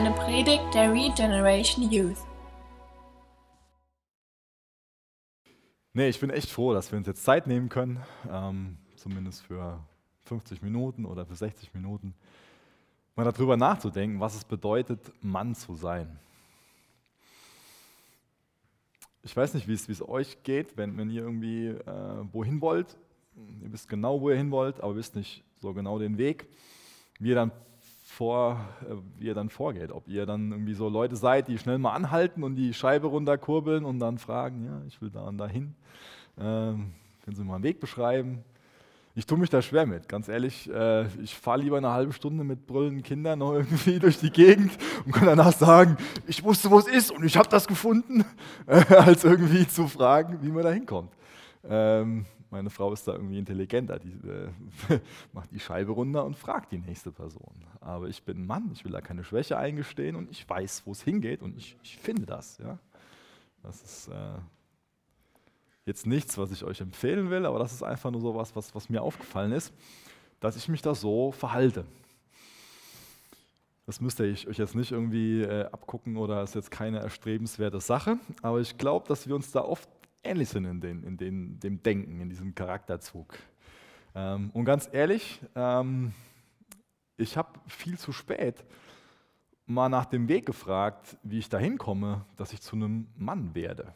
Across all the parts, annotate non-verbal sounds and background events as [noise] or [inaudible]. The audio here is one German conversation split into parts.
eine Predigt der Regeneration Youth. Nee, ich bin echt froh, dass wir uns jetzt Zeit nehmen können, ähm, zumindest für 50 Minuten oder für 60 Minuten, mal darüber nachzudenken, was es bedeutet, Mann zu sein. Ich weiß nicht, wie es, euch geht, wenn, wenn ihr irgendwie äh, wohin wollt. Ihr wisst genau, wo ihr hin wollt, aber wisst nicht so genau den Weg. Wie ihr dann vor, äh, wie ihr dann vorgeht. Ob ihr dann irgendwie so Leute seid, die schnell mal anhalten und die Scheibe runterkurbeln und dann fragen, ja, ich will da und dahin. Ähm, können Sie mal einen Weg beschreiben? Ich tue mich da schwer mit, ganz ehrlich. Äh, ich fahre lieber eine halbe Stunde mit brüllenden Kindern noch [laughs] irgendwie durch die Gegend und kann danach sagen, ich wusste, wo es ist und ich habe das gefunden, [laughs] als irgendwie zu fragen, wie man da hinkommt. Ähm, meine Frau ist da irgendwie intelligenter, die äh, [laughs] macht die Scheibe runter und fragt die nächste Person. Aber ich bin ein Mann, ich will da keine Schwäche eingestehen und ich weiß, wo es hingeht und ich, ich, finde das. Ja? Das ist äh, jetzt nichts, was ich euch empfehlen will, aber das ist einfach nur so was, was, was mir aufgefallen ist, dass ich mich da so verhalte. Das müsst ihr euch jetzt nicht irgendwie äh, abgucken oder ist jetzt keine erstrebenswerte Sache, aber ich glaube, dass wir uns da oft ähnlich sind in, den, in den, dem Denken, in diesem Charakterzug. Ähm, und ganz ehrlich, ähm, ich habe viel zu spät mal nach dem Weg gefragt, wie ich dahin komme, dass ich zu einem Mann werde.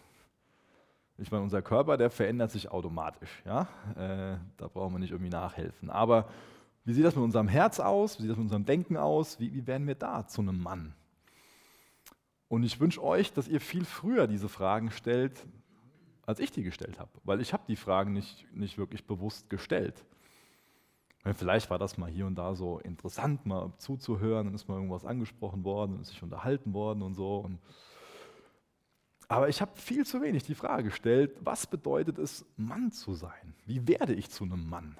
Ich meine, unser Körper, der verändert sich automatisch. Ja? Äh, da brauchen wir nicht irgendwie nachhelfen. Aber wie sieht das mit unserem Herz aus? Wie sieht das mit unserem Denken aus? Wie, wie werden wir da zu einem Mann? Und ich wünsche euch, dass ihr viel früher diese Fragen stellt, als ich die gestellt habe, weil ich habe die Fragen nicht, nicht wirklich bewusst gestellt. Vielleicht war das mal hier und da so interessant, mal zuzuhören, dann ist mal irgendwas angesprochen worden und ist sich unterhalten worden und so. Und aber ich habe viel zu wenig die Frage gestellt, was bedeutet es, Mann zu sein? Wie werde ich zu einem Mann?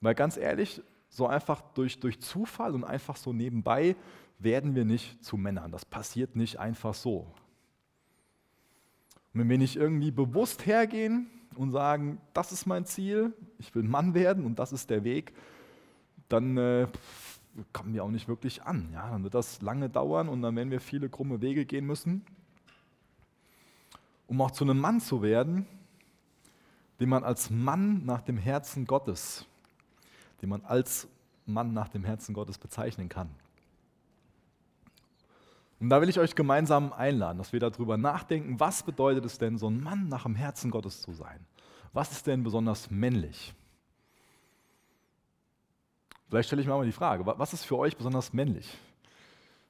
Weil ganz ehrlich, so einfach durch, durch Zufall und einfach so nebenbei werden wir nicht zu Männern. Das passiert nicht einfach so. Und wenn wir nicht irgendwie bewusst hergehen und sagen, das ist mein Ziel, ich will Mann werden und das ist der Weg, dann äh, kommen wir auch nicht wirklich an. Ja? Dann wird das lange dauern und dann werden wir viele krumme Wege gehen müssen, um auch zu einem Mann zu werden, den man als Mann nach dem Herzen Gottes, den man als Mann nach dem Herzen Gottes bezeichnen kann. Und da will ich euch gemeinsam einladen, dass wir darüber nachdenken, was bedeutet es denn, so ein Mann nach dem Herzen Gottes zu sein? Was ist denn besonders männlich? Vielleicht stelle ich mir mal die Frage, was ist für euch besonders männlich?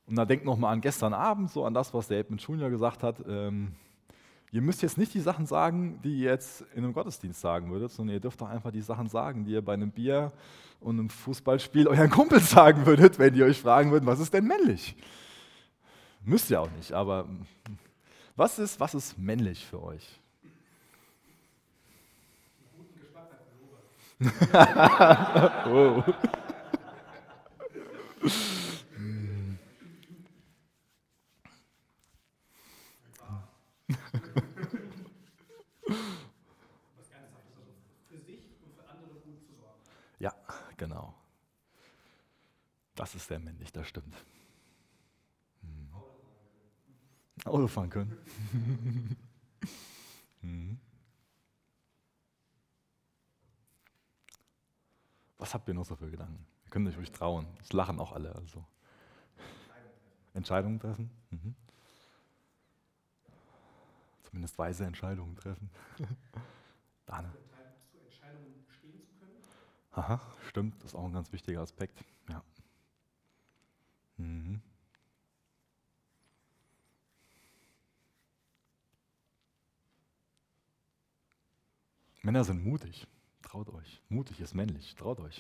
Und da denkt nochmal an gestern Abend, so an das, was der Edmund Junior gesagt hat. Ähm, ihr müsst jetzt nicht die Sachen sagen, die ihr jetzt in einem Gottesdienst sagen würdet, sondern ihr dürft doch einfach die Sachen sagen, die ihr bei einem Bier und einem Fußballspiel [laughs] euren Kumpels sagen würdet, wenn die euch fragen würden, was ist denn männlich? Müsst ihr auch nicht, aber was ist, was ist männlich für euch? [laughs] oh. Ja, genau. Das ist sehr männlich, das stimmt. Können. [laughs] Mhm. Was habt ihr noch so für Gedanken? Ihr könnt euch ruhig trauen. Es lachen auch alle. Also. Entscheidungen treffen. Mhm. Zumindest weise Entscheidungen treffen. [laughs] Dane. Aha, stimmt. Das ist auch ein ganz wichtiger Aspekt. Ja. Mhm. Männer sind mutig. Traut euch. Mutig ist männlich. Traut euch.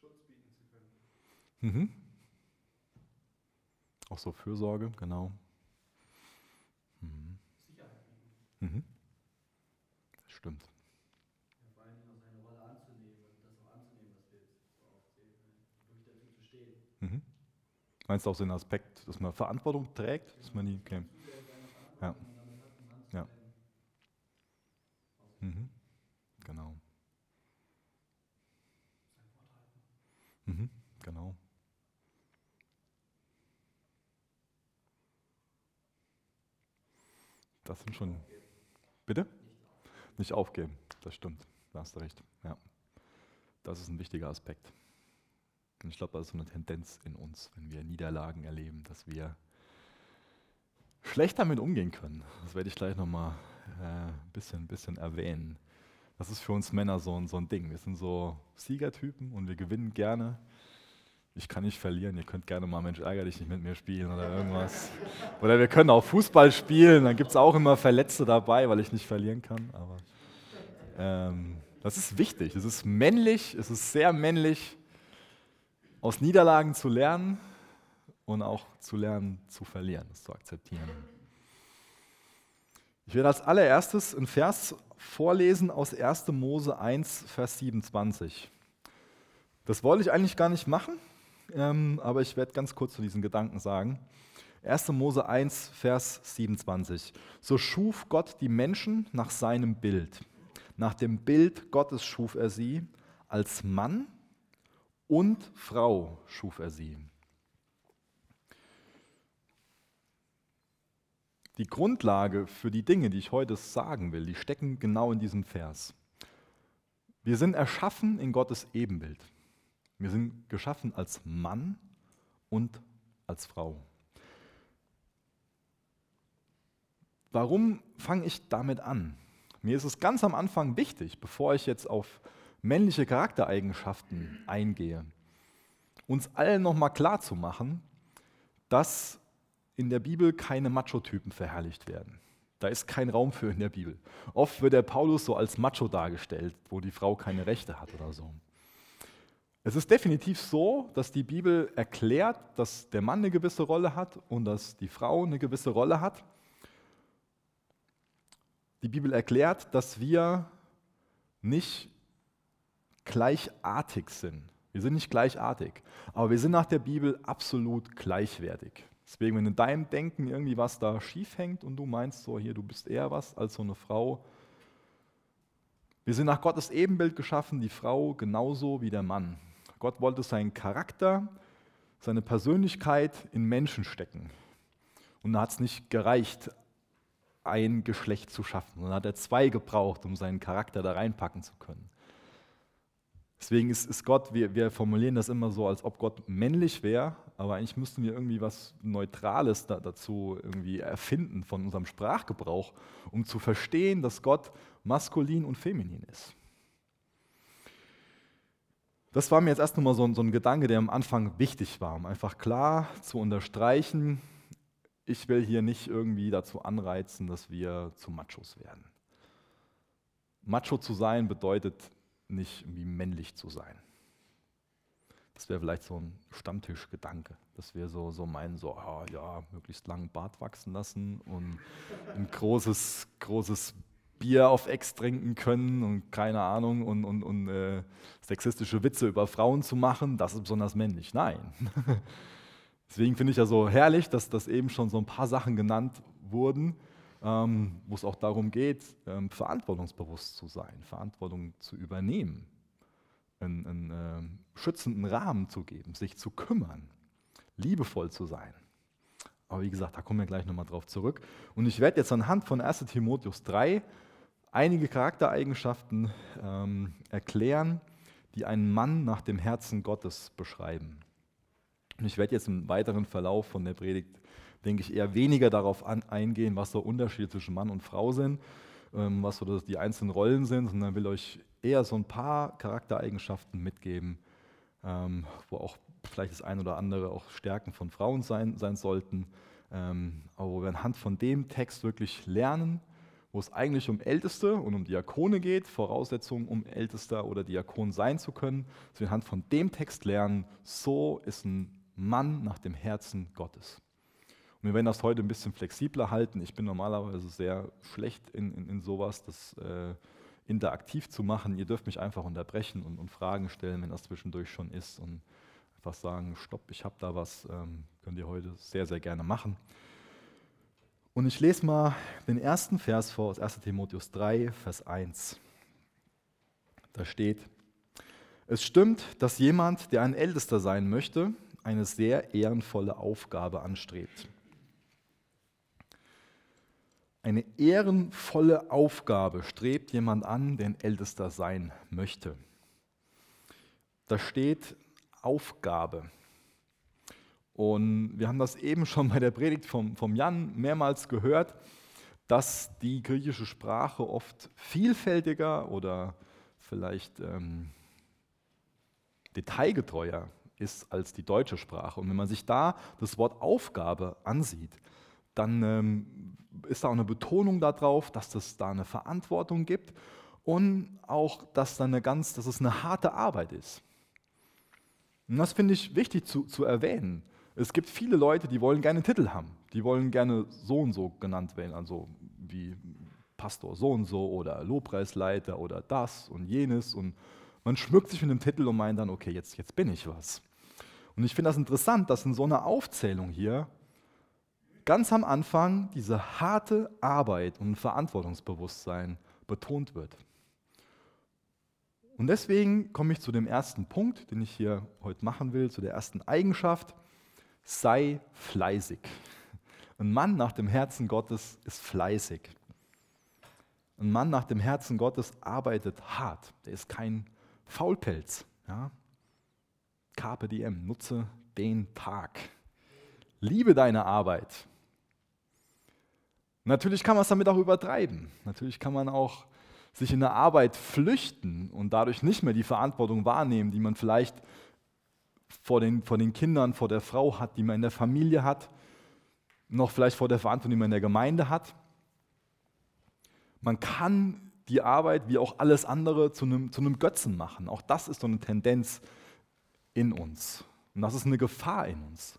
Schutz bieten zu können. Mhm. Auch so Fürsorge, genau. Mhm. Sicherheit bieten. Mhm. Das stimmt. Ja, vor allem auch seine Rolle anzunehmen und das auch anzunehmen, was wir so aufzählen, ne? wirklich dazu zu stehen. Mhm. Meinst du auch so den Aspekt, dass man Verantwortung trägt? Dass man die, okay. Ja. Ja. Mhm. Genau. Genau. Das sind schon. Bitte? Nicht aufgeben, das stimmt. Da hast du recht. Ja. Das ist ein wichtiger Aspekt. Und ich glaube, das ist so eine Tendenz in uns, wenn wir Niederlagen erleben, dass wir schlecht damit umgehen können. Das werde ich gleich nochmal ein äh, bisschen, bisschen erwähnen. Das ist für uns Männer so, so ein Ding. Wir sind so Siegertypen und wir gewinnen gerne. Ich kann nicht verlieren, ihr könnt gerne mal Mensch ärger dich nicht mit mir spielen oder irgendwas. Oder wir können auch Fußball spielen, dann gibt es auch immer Verletzte dabei, weil ich nicht verlieren kann. Aber ähm, das ist wichtig, es ist männlich, es ist sehr männlich, aus Niederlagen zu lernen und auch zu lernen zu verlieren, das zu akzeptieren. Ich werde als allererstes einen Vers vorlesen aus 1. Mose 1, Vers 27. Das wollte ich eigentlich gar nicht machen, ähm, aber ich werde ganz kurz zu diesen Gedanken sagen. 1. Mose 1, Vers 27. So schuf Gott die Menschen nach seinem Bild. Nach dem Bild Gottes schuf er sie, als Mann und Frau schuf er sie. Die Grundlage für die Dinge, die ich heute sagen will, die stecken genau in diesem Vers. Wir sind erschaffen in Gottes Ebenbild. Wir sind geschaffen als Mann und als Frau. Warum fange ich damit an? Mir ist es ganz am Anfang wichtig, bevor ich jetzt auf männliche Charaktereigenschaften eingehe, uns allen nochmal klar zu machen, dass in der Bibel keine Macho-Typen verherrlicht werden. Da ist kein Raum für in der Bibel. Oft wird der Paulus so als Macho dargestellt, wo die Frau keine Rechte hat oder so. Es ist definitiv so, dass die Bibel erklärt, dass der Mann eine gewisse Rolle hat und dass die Frau eine gewisse Rolle hat. Die Bibel erklärt, dass wir nicht gleichartig sind. Wir sind nicht gleichartig, aber wir sind nach der Bibel absolut gleichwertig. Deswegen, wenn in deinem Denken irgendwie was da schief hängt und du meinst so, hier, du bist eher was als so eine Frau. Wir sind nach Gottes Ebenbild geschaffen, die Frau genauso wie der Mann. Gott wollte seinen Charakter, seine Persönlichkeit in Menschen stecken. Und da hat es nicht gereicht, ein Geschlecht zu schaffen, sondern hat er zwei gebraucht, um seinen Charakter da reinpacken zu können. Deswegen ist, ist Gott, wir, wir, formulieren das immer so, als ob Gott männlich wäre, aber eigentlich müssten wir irgendwie was Neutrales da, dazu irgendwie erfinden von unserem Sprachgebrauch, um zu verstehen, dass Gott maskulin und feminin ist. Das war mir jetzt erst nochmal so, so ein Gedanke, der am Anfang wichtig war, um einfach klar zu unterstreichen, ich will hier nicht irgendwie dazu anreizen, dass wir zu Machos werden. Macho zu sein bedeutet nicht irgendwie männlich zu sein. Das wäre vielleicht so ein Stammtischgedanke, dass wir so, so meinen, so, oh, ja, möglichst langen Bart wachsen lassen und ein großes, großes Bier auf Ex trinken können und keine Ahnung und, und, und äh, sexistische Witze über Frauen zu machen, das ist besonders männlich. Nein. [laughs] Deswegen finde ich ja so herrlich, dass das eben schon so ein paar Sachen genannt wurden, ähm, wo es auch darum geht, ähm, verantwortungsbewusst zu sein, Verantwortung zu übernehmen, einen, einen äh, schützenden Rahmen zu geben, sich zu kümmern, liebevoll zu sein. Aber wie gesagt, da kommen wir gleich nochmal drauf zurück. Und ich werde jetzt anhand von 1 Timotheus 3 einige Charaktereigenschaften ähm, erklären, die einen Mann nach dem Herzen Gottes beschreiben. Und ich werde jetzt im weiteren Verlauf von der Predigt denke ich, eher weniger darauf an, eingehen, was so Unterschiede zwischen Mann und Frau sind, ähm, was so die einzelnen Rollen sind, sondern will euch eher so ein paar Charaktereigenschaften mitgeben, ähm, wo auch vielleicht das ein oder andere auch Stärken von Frauen sein, sein sollten, ähm, aber wo wir anhand von dem Text wirklich lernen, wo es eigentlich um Älteste und um Diakone geht, Voraussetzungen, um Ältester oder Diakon sein zu können, dass wir anhand von dem Text lernen, so ist ein Mann nach dem Herzen Gottes. Und wir werden das heute ein bisschen flexibler halten. Ich bin normalerweise sehr schlecht in, in, in sowas, das äh, interaktiv zu machen. Ihr dürft mich einfach unterbrechen und, und, Fragen stellen, wenn das zwischendurch schon ist. Und einfach sagen, stopp, ich habe da was, ähm, könnt ihr heute sehr, sehr gerne machen. Und ich lese mal den ersten Vers vor aus 1 Timotheus 3, Vers 1. Da steht, Es stimmt, dass jemand, der ein Ältester sein möchte, eine sehr ehrenvolle Aufgabe anstrebt. Eine ehrenvolle Aufgabe strebt jemand an, der ein Ältester sein möchte. Da steht Aufgabe. Und wir haben das eben schon bei der Predigt vom, vom Jan mehrmals gehört, dass die griechische Sprache oft vielfältiger oder vielleicht ähm, detailgetreuer ist als die deutsche Sprache. Und wenn man sich da das Wort Aufgabe ansieht, dann ähm, ist da auch eine Betonung darauf, dass es da eine Verantwortung gibt und auch, dass, da eine ganz, dass es eine harte Arbeit ist. Und das finde ich wichtig zu, zu erwähnen. Es gibt viele Leute, die wollen gerne Titel haben. Die wollen gerne so und so genannt werden, also wie Pastor so und so oder Lobpreisleiter oder das und jenes. Und man schmückt sich mit dem Titel und meint dann, okay, jetzt, jetzt bin ich was. Und ich finde das interessant, dass in so einer Aufzählung hier ganz am Anfang diese harte Arbeit und Verantwortungsbewusstsein betont wird. Und deswegen komme ich zu dem ersten Punkt, den ich hier heute machen will, zu der ersten Eigenschaft. Sei fleißig. Ein Mann nach dem Herzen Gottes ist fleißig. Ein Mann nach dem Herzen Gottes arbeitet hart. Der ist kein Faulpelz. Ja? Carpe diem, nutze den Tag. Liebe deine Arbeit. Natürlich kann man es damit auch übertreiben. Natürlich kann man auch sich in der Arbeit flüchten und dadurch nicht mehr die Verantwortung wahrnehmen, die man vielleicht vor den, vor den Kindern, vor der Frau hat, die man in der Familie hat, noch vielleicht vor der Verantwortung, die man in der Gemeinde hat. Man kann die Arbeit wie auch alles andere zu einem, zu einem Götzen machen. Auch das ist so eine Tendenz in uns. Und das ist eine Gefahr in uns.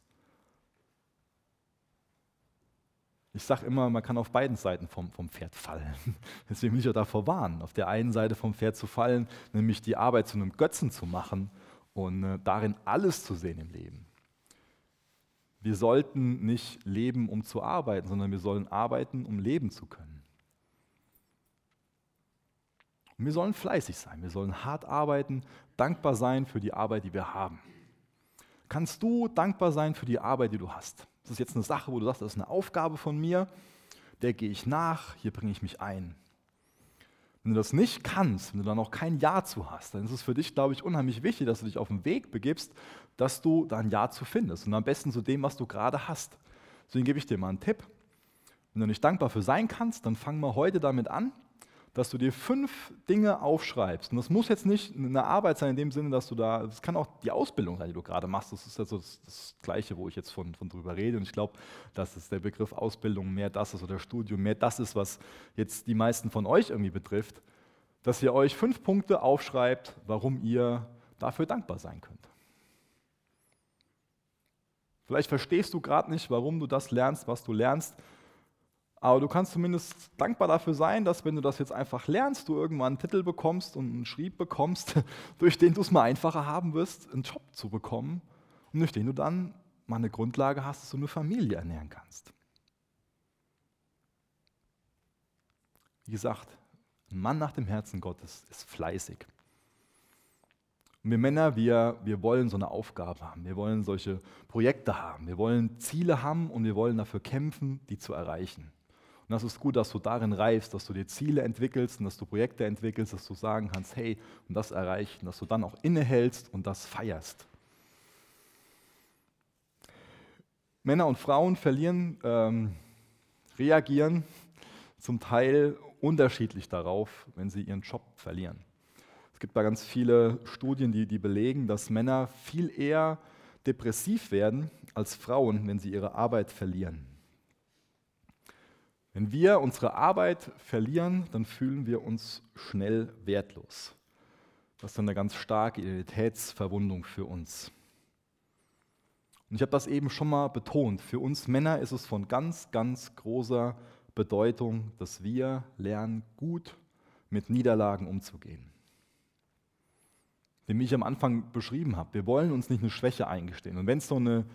Ich sage immer, man kann auf beiden Seiten vom, vom Pferd fallen. [laughs] Deswegen will ich auch davor warnen, auf der einen Seite vom Pferd zu fallen, nämlich die Arbeit zu einem Götzen zu machen und äh, darin alles zu sehen im Leben. Wir sollten nicht leben, um zu arbeiten, sondern wir sollen arbeiten, um leben zu können. Und wir sollen fleißig sein, wir sollen hart arbeiten, dankbar sein für die Arbeit, die wir haben. Kannst du dankbar sein für die Arbeit, die du hast? Das ist jetzt eine Sache, wo du sagst, das ist eine Aufgabe von mir, der gehe ich nach, hier bringe ich mich ein. Wenn du das nicht kannst, wenn du da noch kein Ja zu hast, dann ist es für dich, glaube ich, unheimlich wichtig, dass du dich auf den Weg begibst, dass du da ein Ja zu findest. Und am besten zu dem, was du gerade hast. Deswegen gebe ich dir mal einen Tipp. Wenn du nicht dankbar für sein kannst, dann fang mal heute damit an, dass du dir fünf Dinge aufschreibst. Und das muss jetzt nicht eine Arbeit sein in dem Sinne, dass du da, das kann auch die Ausbildung sein, die du gerade machst. Das ist ja so das, das Gleiche, wo ich jetzt von, von drüber rede. Und ich glaube, dass es der Begriff Ausbildung mehr das ist oder Studium mehr das ist, was jetzt die meisten von euch irgendwie betrifft, dass ihr euch fünf Punkte aufschreibt, warum ihr dafür dankbar sein könnt. Vielleicht verstehst du gerade nicht, warum du das lernst, was du lernst. Aber du kannst zumindest dankbar dafür sein, dass wenn du das jetzt einfach lernst, du irgendwann einen Titel bekommst und einen Schrieb bekommst, [laughs] durch den du es mal einfacher haben wirst, einen Job zu bekommen und durch den du dann mal eine Grundlage hast, dass du eine Familie ernähren kannst. Wie gesagt, ein Mann nach dem Herzen Gottes ist fleißig. Und wir Männer, wir, wir wollen so eine Aufgabe haben. Wir wollen solche Projekte haben. Wir wollen Ziele haben und wir wollen dafür kämpfen, die zu erreichen. Und das ist gut, dass du darin reifst, dass du dir Ziele entwickelst und dass du Projekte entwickelst, dass du sagen kannst, hey, und das erreichen, dass du dann auch innehältst und das feierst. Männer und Frauen verlieren, ähm, reagieren zum Teil unterschiedlich darauf, wenn sie ihren Job verlieren. Es gibt da ganz viele Studien, die, die belegen, dass Männer viel eher depressiv werden als Frauen, wenn sie ihre Arbeit verlieren. Wenn wir unsere Arbeit verlieren, dann fühlen wir uns schnell wertlos. Das ist eine ganz starke Identitätsverwundung für uns. Und ich habe das eben schon mal betont. Für uns Männer ist es von ganz, ganz großer Bedeutung, dass wir lernen, gut mit Niederlagen umzugehen. Wie ich am Anfang beschrieben habe, wir wollen uns nicht eine Schwäche eingestehen. Und wenn es so eine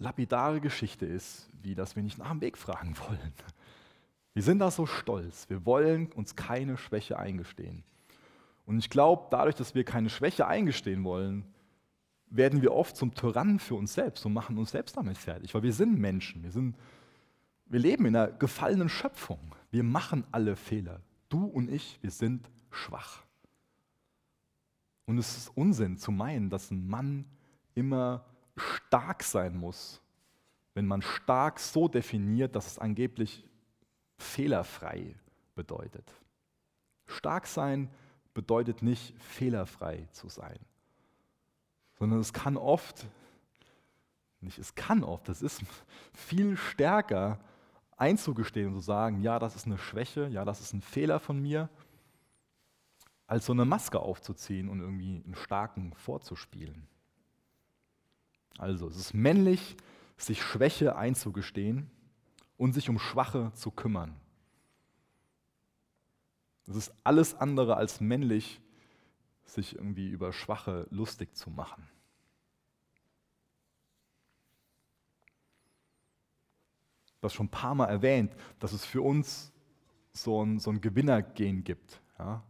lapidare Geschichte ist, wie dass wir nicht nach dem Weg fragen wollen. Wir sind da so stolz. Wir wollen uns keine Schwäche eingestehen. Und ich glaube, dadurch, dass wir keine Schwäche eingestehen wollen, werden wir oft zum Tyrannen für uns selbst und machen uns selbst damit fertig, weil wir sind Menschen, wir, sind, wir leben in einer gefallenen Schöpfung. Wir machen alle Fehler. Du und ich, wir sind schwach. Und es ist Unsinn zu meinen, dass ein Mann immer stark sein muss, wenn man stark so definiert, dass es angeblich fehlerfrei bedeutet. Stark sein bedeutet nicht fehlerfrei zu sein, sondern es kann oft, nicht es kann oft, es ist viel stärker einzugestehen und zu sagen, ja, das ist eine Schwäche, ja, das ist ein Fehler von mir, als so eine Maske aufzuziehen und irgendwie einen starken vorzuspielen. Also es ist männlich, sich Schwäche einzugestehen und sich um Schwache zu kümmern. Es ist alles andere als männlich, sich irgendwie über Schwache lustig zu machen. Das schon ein paar Mal erwähnt, dass es für uns so ein, so ein Gewinnergehen gibt. Ja?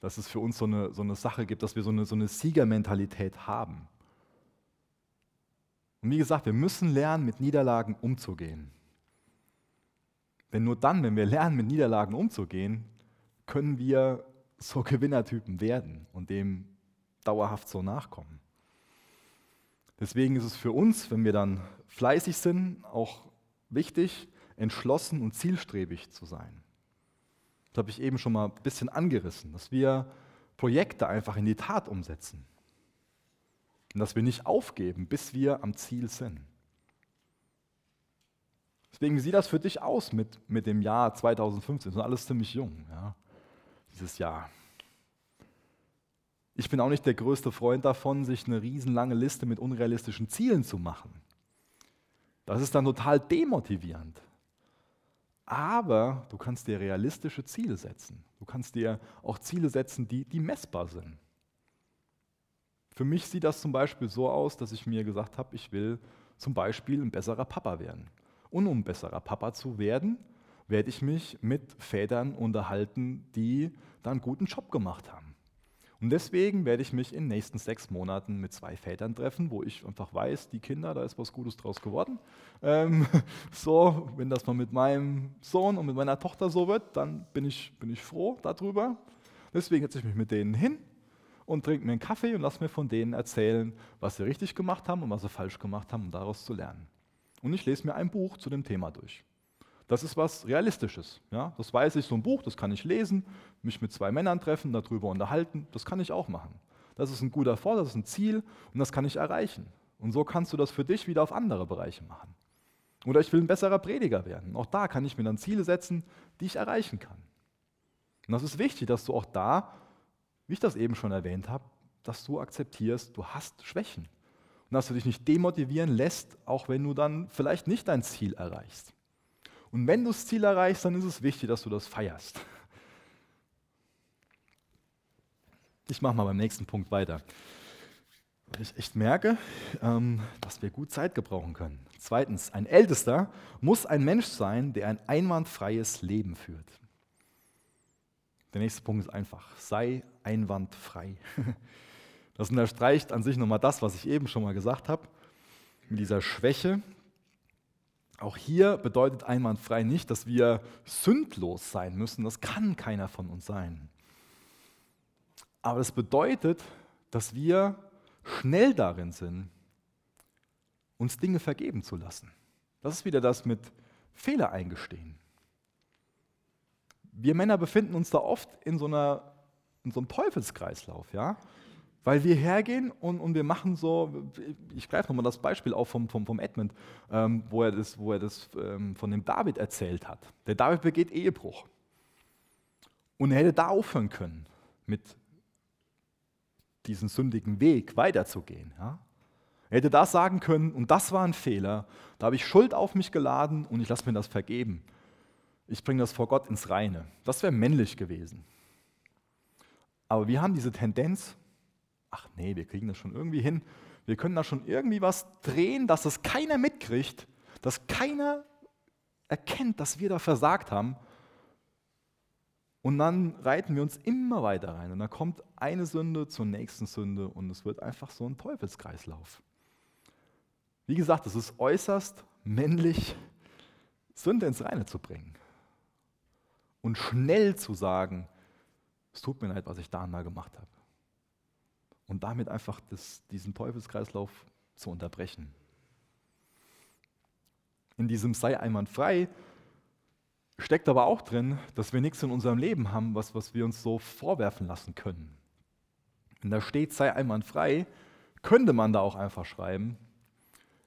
Dass es für uns so eine, so eine Sache gibt, dass wir so eine, so eine Siegermentalität haben. Und wie gesagt, wir müssen lernen, mit Niederlagen umzugehen. Denn nur dann, wenn wir lernen, mit Niederlagen umzugehen, können wir so [laughs] Gewinnertypen werden und dem dauerhaft so nachkommen. Deswegen ist es für uns, wenn wir dann fleißig sind, auch wichtig, entschlossen und zielstrebig zu sein. Das habe ich eben schon mal ein bisschen angerissen, dass wir Projekte einfach in die Tat umsetzen. Und dass wir nicht aufgeben, bis wir am Ziel sind. Deswegen, sieht das für dich aus mit, mit dem Jahr 2015? Das ist alles ziemlich jung, ja, dieses Jahr. Ich bin auch nicht der größte Freund davon, sich eine riesenlange Liste mit unrealistischen Zielen zu machen. Das ist dann total demotivierend. Aber du kannst dir realistische Ziele setzen. Du kannst dir auch Ziele setzen, die, die messbar sind. Für mich sieht das zum Beispiel so aus, dass ich mir gesagt habe, ich will zum Beispiel ein besserer Papa werden. Und um besserer Papa zu werden, werde ich mich mit Vätern unterhalten, die da einen guten Job gemacht haben. Und deswegen werde ich mich in den nächsten sechs Monaten mit zwei Vätern treffen, wo ich einfach weiß, die Kinder, da ist was Gutes draus geworden. Ähm, [laughs] so, wenn das mal mit meinem Sohn und mit meiner Tochter so wird, dann bin ich, bin ich froh darüber. Deswegen setze ich mich mit denen hin und trinke mir einen Kaffee und lasse mir von denen erzählen, was sie richtig gemacht haben und was sie falsch gemacht haben, um daraus zu lernen. Und ich lese mir ein Buch zu dem Thema durch. Das ist was Realistisches. Ja? Das weiß ich, so ein Buch, das kann ich lesen, mich mit zwei Männern treffen, darüber unterhalten, das kann ich auch machen. Das ist ein guter Vor, das ist ein Ziel und das kann ich erreichen. Und so kannst du das für dich wieder auf andere Bereiche machen. Oder ich will ein besserer Prediger werden. Auch da kann ich mir dann Ziele setzen, die ich erreichen kann. Und das ist wichtig, dass du auch da wie ich das eben schon erwähnt habe, dass du akzeptierst, du hast Schwächen. Und dass du dich nicht demotivieren lässt, auch wenn du dann vielleicht nicht dein Ziel erreichst. Und wenn du das Ziel erreichst, dann ist es wichtig, dass du das feierst. Ich mache mal beim nächsten Punkt weiter. Ich echt merke, ähm, dass wir gut Zeit gebrauchen können. Zweitens, ein Ältester muss ein Mensch sein, der ein einwandfreies Leben führt. Der nächste Punkt ist einfach, sei einwandfrei. [laughs] Das unterstreicht an sich nochmal das, was ich eben schon mal gesagt habe, mit dieser Schwäche. Auch hier bedeutet einwandfrei nicht, dass wir sündlos sein müssen. Das kann keiner von uns sein. Aber es bedeutet, dass wir schnell darin sind, uns Dinge vergeben zu lassen. Das ist wieder das mit Fehler eingestehen wir Männer befinden uns da oft in so, einer, in so einem Teufelskreislauf, ja? Weil wir hergehen und, und wir machen so, ich greife nochmal das Beispiel auf vom, vom, vom Edmund, ähm, wo er das, wo er das ähm, von dem David erzählt hat. Der David begeht Ehebruch. Und er hätte da aufhören können, mit diesem sündigen Weg weiterzugehen. Ja? Er hätte da sagen können, und das war ein Fehler, da habe ich Schuld auf mich geladen und ich lasse mir das vergeben ich bringe das vor Gott ins Reine. Das wäre männlich gewesen. Aber wir haben diese Tendenz, ach nee, wir kriegen das schon irgendwie hin. Wir können da schon irgendwie was drehen, dass es keiner mitkriegt, dass keiner erkennt, dass wir da versagt haben. Und dann reiten wir uns immer weiter rein. Und dann kommt eine Sünde zur nächsten Sünde und es wird einfach so ein Teufelskreislauf. Wie gesagt, es ist äußerst männlich, Sünde ins Reine zu bringen. Und schnell zu sagen, es tut mir leid, was ich da und da gemacht habe. Und damit einfach das, diesen Teufelskreislauf zu unterbrechen. In diesem sei einwandfrei steckt aber auch drin, dass wir nichts in unserem Leben haben, was, was wir uns so vorwerfen lassen können. Wenn da steht, sei einwandfrei, könnte man da auch einfach schreiben,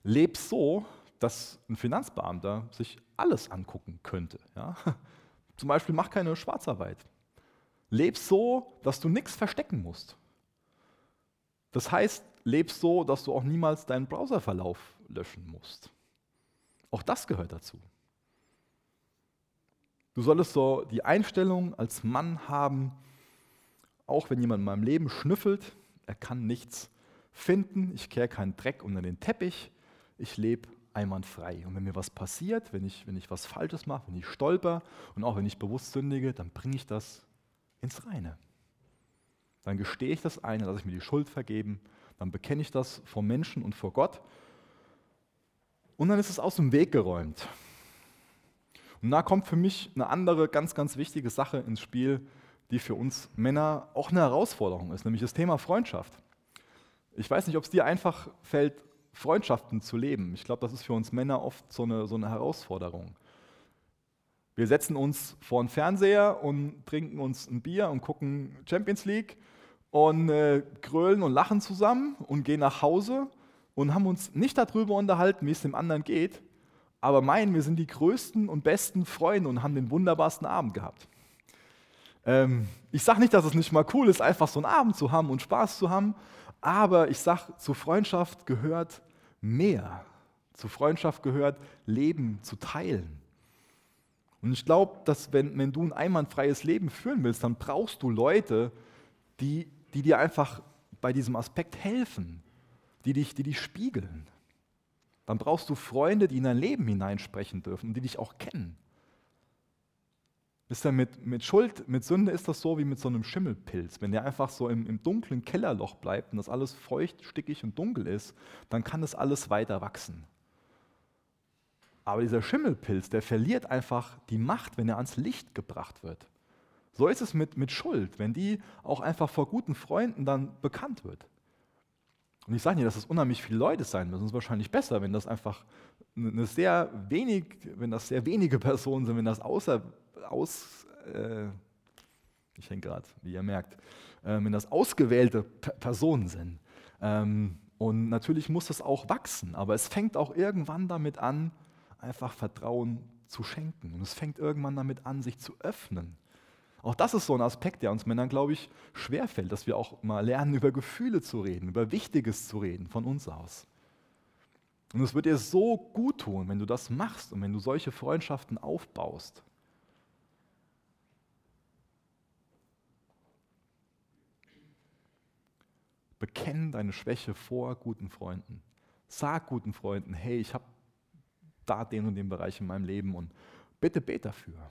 leb so, dass ein Finanzbeamter sich alles angucken könnte. Ja? Zum Beispiel mach keine Schwarzarbeit. Leb so, dass du nichts verstecken musst. Das heißt, leb so, dass du auch niemals deinen Browserverlauf löschen musst. Auch das gehört dazu. Du solltest so die Einstellung als Mann haben, auch wenn jemand in meinem Leben schnüffelt, er kann nichts finden, ich kehre keinen Dreck unter den Teppich, ich lebe einwandfrei. Und wenn mir was passiert, wenn ich, wenn ich was Falsches mache, wenn ich stolper und auch wenn ich bewusst sündige, dann bringe ich das ins Reine. Dann gestehe ich das ein, lasse ich mir die Schuld vergeben, dann bekenne ich das vor Menschen und vor Gott und dann ist es aus dem Weg geräumt. Und da kommt für mich eine andere ganz, ganz wichtige Sache ins Spiel, die für uns Männer auch eine Herausforderung ist, nämlich das Thema Freundschaft. Ich weiß nicht, ob es dir einfach fällt, Freundschaften zu leben. Ich glaube, das ist für uns Männer oft so eine, so eine Herausforderung. Wir setzen uns vor den Fernseher und trinken uns ein Bier und gucken Champions League und äh, grölen und lachen zusammen und gehen nach Hause und haben uns nicht darüber unterhalten, wie es dem anderen geht, aber meinen, wir sind die größten und besten Freunde und haben den wunderbarsten Abend gehabt. Ähm, ich sage nicht, dass es nicht mal cool ist, einfach so einen Abend zu haben und Spaß zu haben, aber ich sage, zu Freundschaft gehört mehr. Zu Freundschaft gehört Leben zu teilen. Und ich glaube, dass wenn, wenn du ein einwandfreies Leben führen willst, dann brauchst du Leute, die, die dir einfach bei diesem Aspekt helfen, die dich, die dich spiegeln. Dann brauchst du Freunde, die in dein Leben hineinsprechen dürfen und die dich auch kennen. Wisst ihr, mit, mit Schuld, mit Sünde ist das so wie mit so einem Schimmelpilz. Wenn der einfach so im, im dunklen Kellerloch bleibt und das alles feucht, stickig und dunkel ist, dann kann das alles weiter wachsen. Aber dieser Schimmelpilz, der verliert einfach die Macht, wenn er ans Licht gebracht wird. So ist es mit, mit Schuld, wenn die auch einfach vor guten Freunden dann bekannt wird. Und ich sage nicht, dass es unheimlich viele Leute sein müssen. Es ist wahrscheinlich besser, wenn das einfach eine sehr wenig, wenn das sehr wenige [laughs] Personen sind, wenn das außer, aus, äh, ich denke gerade, wie ihr merkt, äh, wenn das ausgewählte P Personen sind. Ähm, und natürlich muss das auch wachsen, aber es fängt auch irgendwann damit an, einfach Vertrauen zu schenken. Und es fängt irgendwann damit an, sich zu öffnen. Auch das ist so ein Aspekt, der uns Männern, glaube ich, schwerfällt, dass wir auch mal lernen, über Gefühle zu reden, über Wichtiges zu reden von uns aus. Und es wird dir so gut tun, wenn du das machst und wenn du solche Freundschaften aufbaust. Bekenn deine Schwäche vor guten Freunden. Sag guten Freunden, hey, ich habe da den und den Bereich in meinem Leben und bitte bet dafür.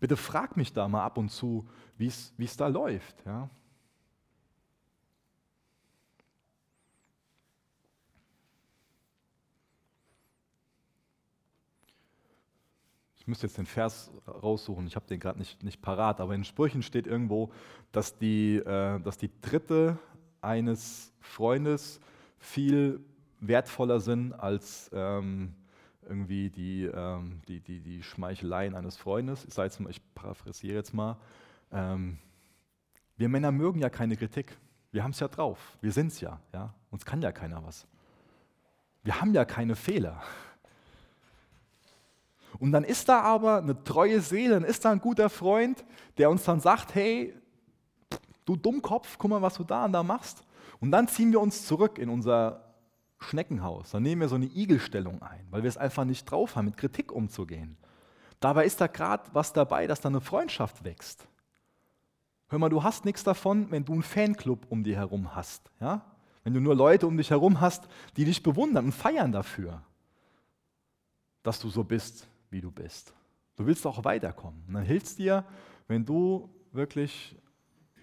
Bitte frag mich da mal ab und zu, wie es da läuft. Ja? Ich müsste jetzt den Vers raussuchen, ich habe den gerade nicht, nicht parat, aber in Sprüchen steht irgendwo, dass die, äh, dass die Dritte eines Freundes viel wertvoller sind als ähm, irgendwie die, ähm, die, die, die Schmeicheleien eines Freundes. Ich, jetzt mal, ich paraphrasiere jetzt mal. Ähm, wir Männer mögen ja keine Kritik. Wir haben es ja drauf. Wir sind es ja, ja. Uns kann ja keiner was. Wir haben ja keine Fehler. Und dann ist da aber eine treue Seele, dann ist da ein guter Freund, der uns dann sagt, hey, du Dummkopf, guck mal, was du da und da machst. Und dann ziehen wir uns zurück in unser Schneckenhaus. Dann nehmen wir so eine Igelstellung ein, weil wir es einfach nicht drauf haben, mit Kritik umzugehen. Dabei ist da gerade was dabei, dass da eine Freundschaft wächst. Hör mal, du hast nichts davon, wenn du einen Fanclub um dich herum hast. Ja? Wenn du nur Leute um dich herum hast, die dich bewundern und feiern dafür, dass du so bist, wie du bist. Du willst auch weiterkommen. Und dann hilft es dir, wenn du wirklich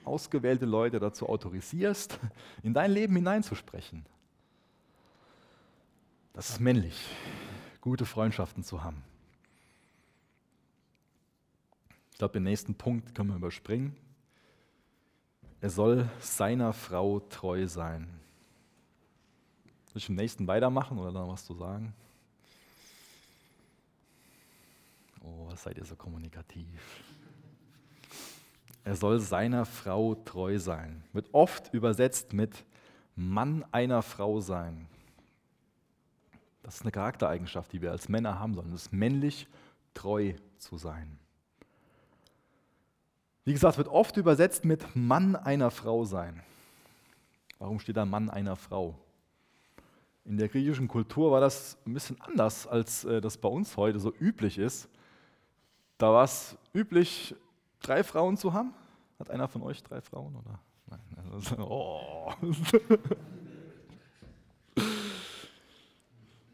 ausgewählte Leute dazu autorisierst, in dein Leben hineinzusprechen. Das ist männlich, gute Freundschaften zu haben. Ich glaube, den nächsten Punkt können wir überspringen. Er soll seiner Frau treu sein. Soll ich im nächsten weitermachen oder noch was zu sagen? Oh, seid ihr so kommunikativ? Er soll seiner Frau treu sein. Wird oft übersetzt mit Mann einer Frau sein. Das ist eine Charaktereigenschaft, die wir als Männer haben sollen. Es ist männlich, treu zu sein. Wie gesagt, wird oft übersetzt mit Mann einer Frau sein. Warum steht da Mann einer Frau? In der griechischen Kultur war das ein bisschen anders, als äh, das bei uns heute so üblich ist. Da war es üblich, drei Frauen zu haben. Hat einer von euch drei Frauen? Oder? Nein. [laughs] Oh.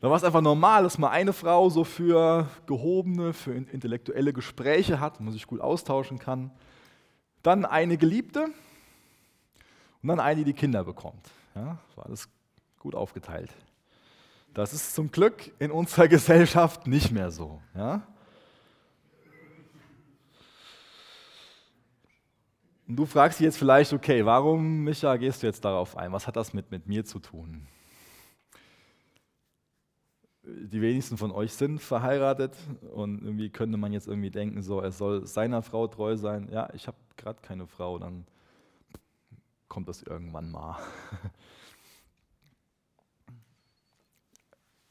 Da war es einfach normal, dass man eine Frau so für gehobene, für intellektuelle Gespräche hat, wo man sich gut austauschen kann. Dann eine Geliebte und dann eine, die Kinder bekommt. Ja, war alles gut aufgeteilt. Das ist zum Glück in unserer [laughs] Gesellschaft nicht mehr so. Ja? Und du fragst dich jetzt vielleicht, okay, warum, Micha, gehst du jetzt darauf ein? Was hat das mit, mit mir zu tun? Die wenigsten von euch sind verheiratet und irgendwie könnte man jetzt irgendwie denken, so, er soll seiner Frau treu sein. Ja, ich habe gerade keine Frau, dann kommt das irgendwann mal. [laughs]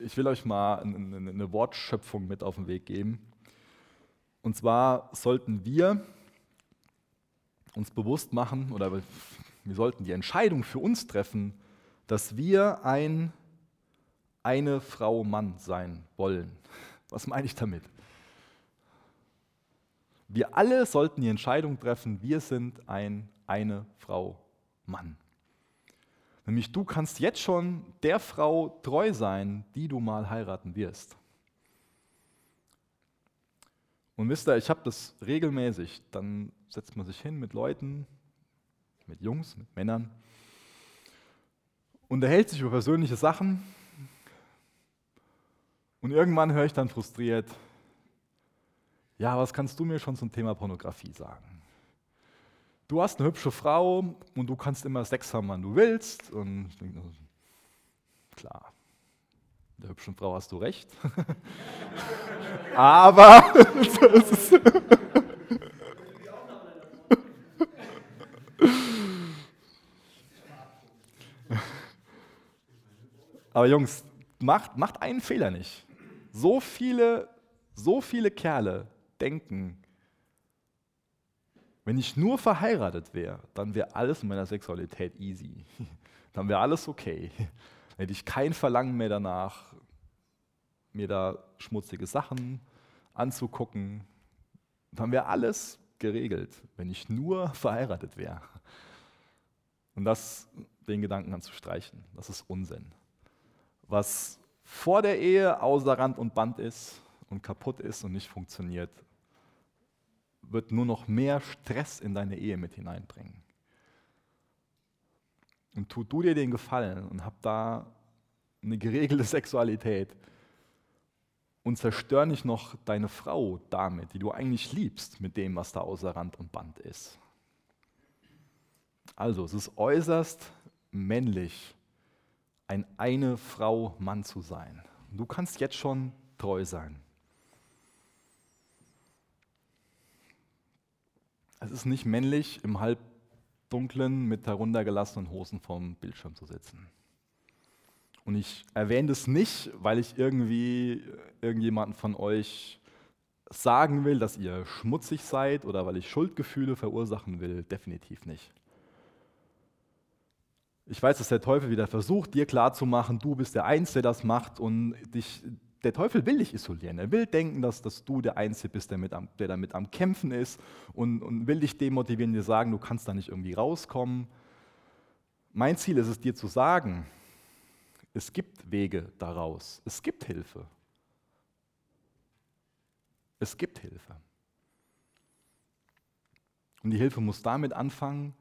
Ich will euch mal eine, eine Wortschöpfung mit auf den Weg geben. Und zwar sollten wir uns bewusst machen oder wir sollten die Entscheidung für uns treffen, dass wir ein, eine Frau Mann sein wollen. Was meine ich damit? Wir alle sollten die Entscheidung treffen, wir sind ein, eine Frau Mann. Nämlich du kannst jetzt schon der Frau treu sein, die du mal heiraten wirst. Und wisst ihr, ich habe das regelmäßig. Dann setzt man sich hin mit Leuten, mit Jungs, mit Männern, unterhält sich über persönliche Sachen. Und irgendwann höre ich dann frustriert, ja, was kannst du mir schon zum Thema Pornografie sagen? Du hast eine hübsche Frau und du kannst immer Sex haben, wann du willst. Und ich denke, klar, der hübschen Frau hast du recht. [laughs] Aber [laughs] Aber Jungs, macht, macht einen Fehler nicht. So viele, so viele Kerle denken, wenn ich nur verheiratet wäre, dann wäre alles in meiner Sexualität easy. [laughs] Dann wäre alles okay. Dann hätte ich kein Verlangen mehr danach, mir da schmutzige Sachen anzugucken. Dann wäre alles geregelt, wenn ich nur [laughs] verheiratet wäre. Und das, den Gedanken anzustreichen, das ist Unsinn. Was vor der Ehe außer Rand und Band ist und kaputt ist und nicht funktioniert, wird nur noch mehr Stress in deine Ehe mit hineinbringen. Und tu du dir den Gefallen und hab da eine geregelte [laughs] Sexualität und zerstör nicht noch deine Frau damit, die du eigentlich liebst, mit dem, was da außer Rand und Band ist. Also, es ist äußerst männlich, ein eine Frau Mann zu sein. Du kannst jetzt schon treu sein. Es ist nicht männlich, im Halbdunklen mit heruntergelassenen Hosen vorm Bildschirm zu sitzen. Und ich erwähne das nicht, weil ich irgendwie irgendjemanden von euch sagen will, dass ihr schmutzig seid oder weil ich Schuldgefühle verursachen will. Definitiv nicht. Ich weiß, dass der Teufel wieder versucht, dir klarzumachen, du bist der Einzige, der das macht und dich, der Teufel will dich isolieren. Er will denken, dass, dass du der Einzige bist, der, mit am, der damit am Kämpfen ist und, und will dich demotivieren, dir sagen, du kannst da nicht irgendwie rauskommen. Mein Ziel ist es, dir zu sagen, es gibt Wege daraus. Es gibt Hilfe. Es gibt Hilfe. Und die Hilfe muss damit anfangen,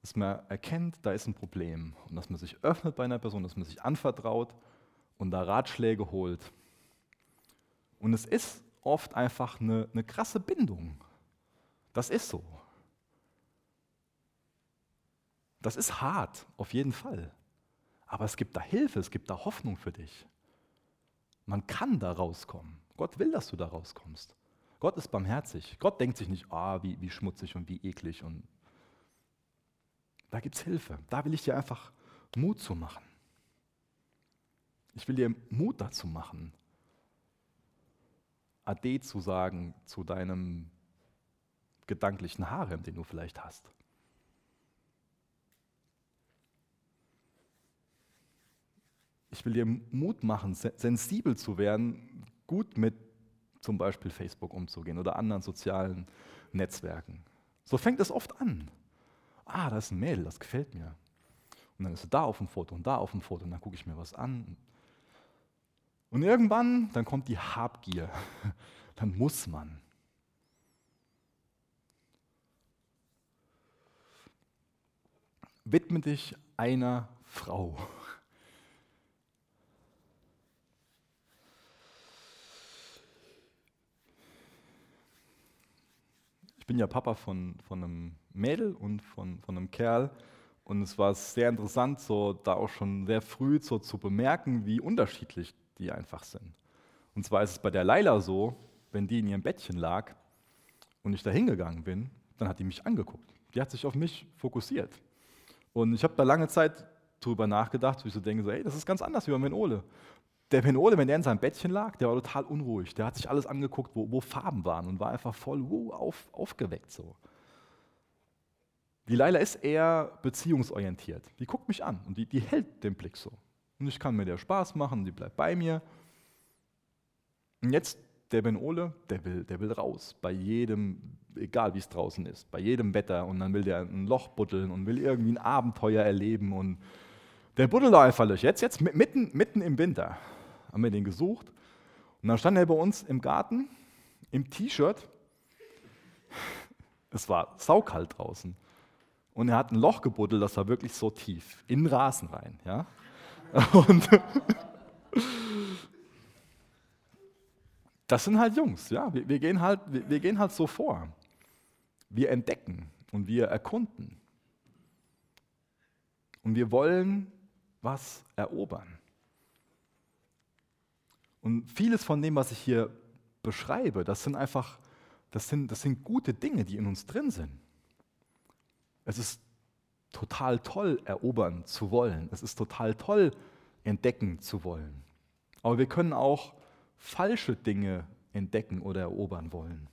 dass man erkennt, da ist ein Problem und dass man sich öffnet bei einer Person, dass man sich anvertraut und da Ratschläge holt. Und es ist oft einfach eine, eine krasse Bindung. Das ist so. Das ist hart, auf jeden Fall. Aber es gibt da Hilfe, es gibt da Hoffnung für dich. Man kann da rauskommen. Gott will, dass du da rauskommst. Gott ist barmherzig. Gott denkt sich nicht, ah, wie, wie schmutzig und wie eklig. Und da gibt es Hilfe. Da will ich dir einfach Mut zu machen. Ich will dir Mut dazu machen, Ade zu sagen zu deinem gedanklichen Harem, den du vielleicht hast. Ich will dir Mut machen, sensibel zu werden, gut mit zum Beispiel Facebook umzugehen oder anderen sozialen Netzwerken. So fängt es oft an. Ah, da ist ein Mädel, das gefällt mir. Und dann ist sie da auf dem Foto und da auf dem Foto und dann gucke ich mir was an. Und irgendwann, dann kommt die Habgier. [laughs] Dann muss man. Widme dich einer Frau. bin ja Papa von, von einem Mädel und von, von einem Kerl. Und es war sehr interessant, so da auch schon sehr früh so zu bemerken, wie unterschiedlich die einfach sind. Und zwar ist es bei der Laila so, wenn die in ihrem Bettchen lag und ich da hingegangen bin, dann hat die mich angeguckt. Die hat sich auf mich fokussiert. Und ich habe da lange Zeit drüber nachgedacht, wo ich so denke, so, ey, das ist ganz anders wie bei Menole. Der Penole, wenn der in seinem Bettchen lag, der war total unruhig. Der hat sich alles angeguckt, wo, wo Farben waren und war einfach voll wow, auf, aufgeweckt so. Die Leila ist eher beziehungsorientiert. Die guckt mich an und die, die hält den Blick so. Und ich kann mir der Spaß machen, die bleibt bei mir. Und jetzt der Ben Ole, der will, der will raus. Bei jedem, egal wie es draußen ist, bei jedem Wetter. Und dann will der ein Loch buddeln und will irgendwie ein Abenteuer erleben. Und der buddelt einfach durch. Jetzt, jetzt mitten, mitten im Winter haben wir den gesucht. Und dann stand er bei uns im Garten im T-Shirt. Es war saukalt draußen. Und er hat ein Loch gebuddelt, das war wirklich so tief, in den Rasen rein. Ja? Und das sind halt Jungs, ja. Wir, wir, gehen halt, wir, wir gehen halt so vor. Wir entdecken und wir erkunden. Und wir wollen was erobern. Und vieles von dem, was ich hier beschreibe, das sind einfach, das sind, das sind gute Dinge, die in uns drin sind. Es ist total toll, erobern zu wollen. Es ist total toll, entdecken zu wollen. Aber wir können auch falsche Dinge entdecken oder erobern wollen.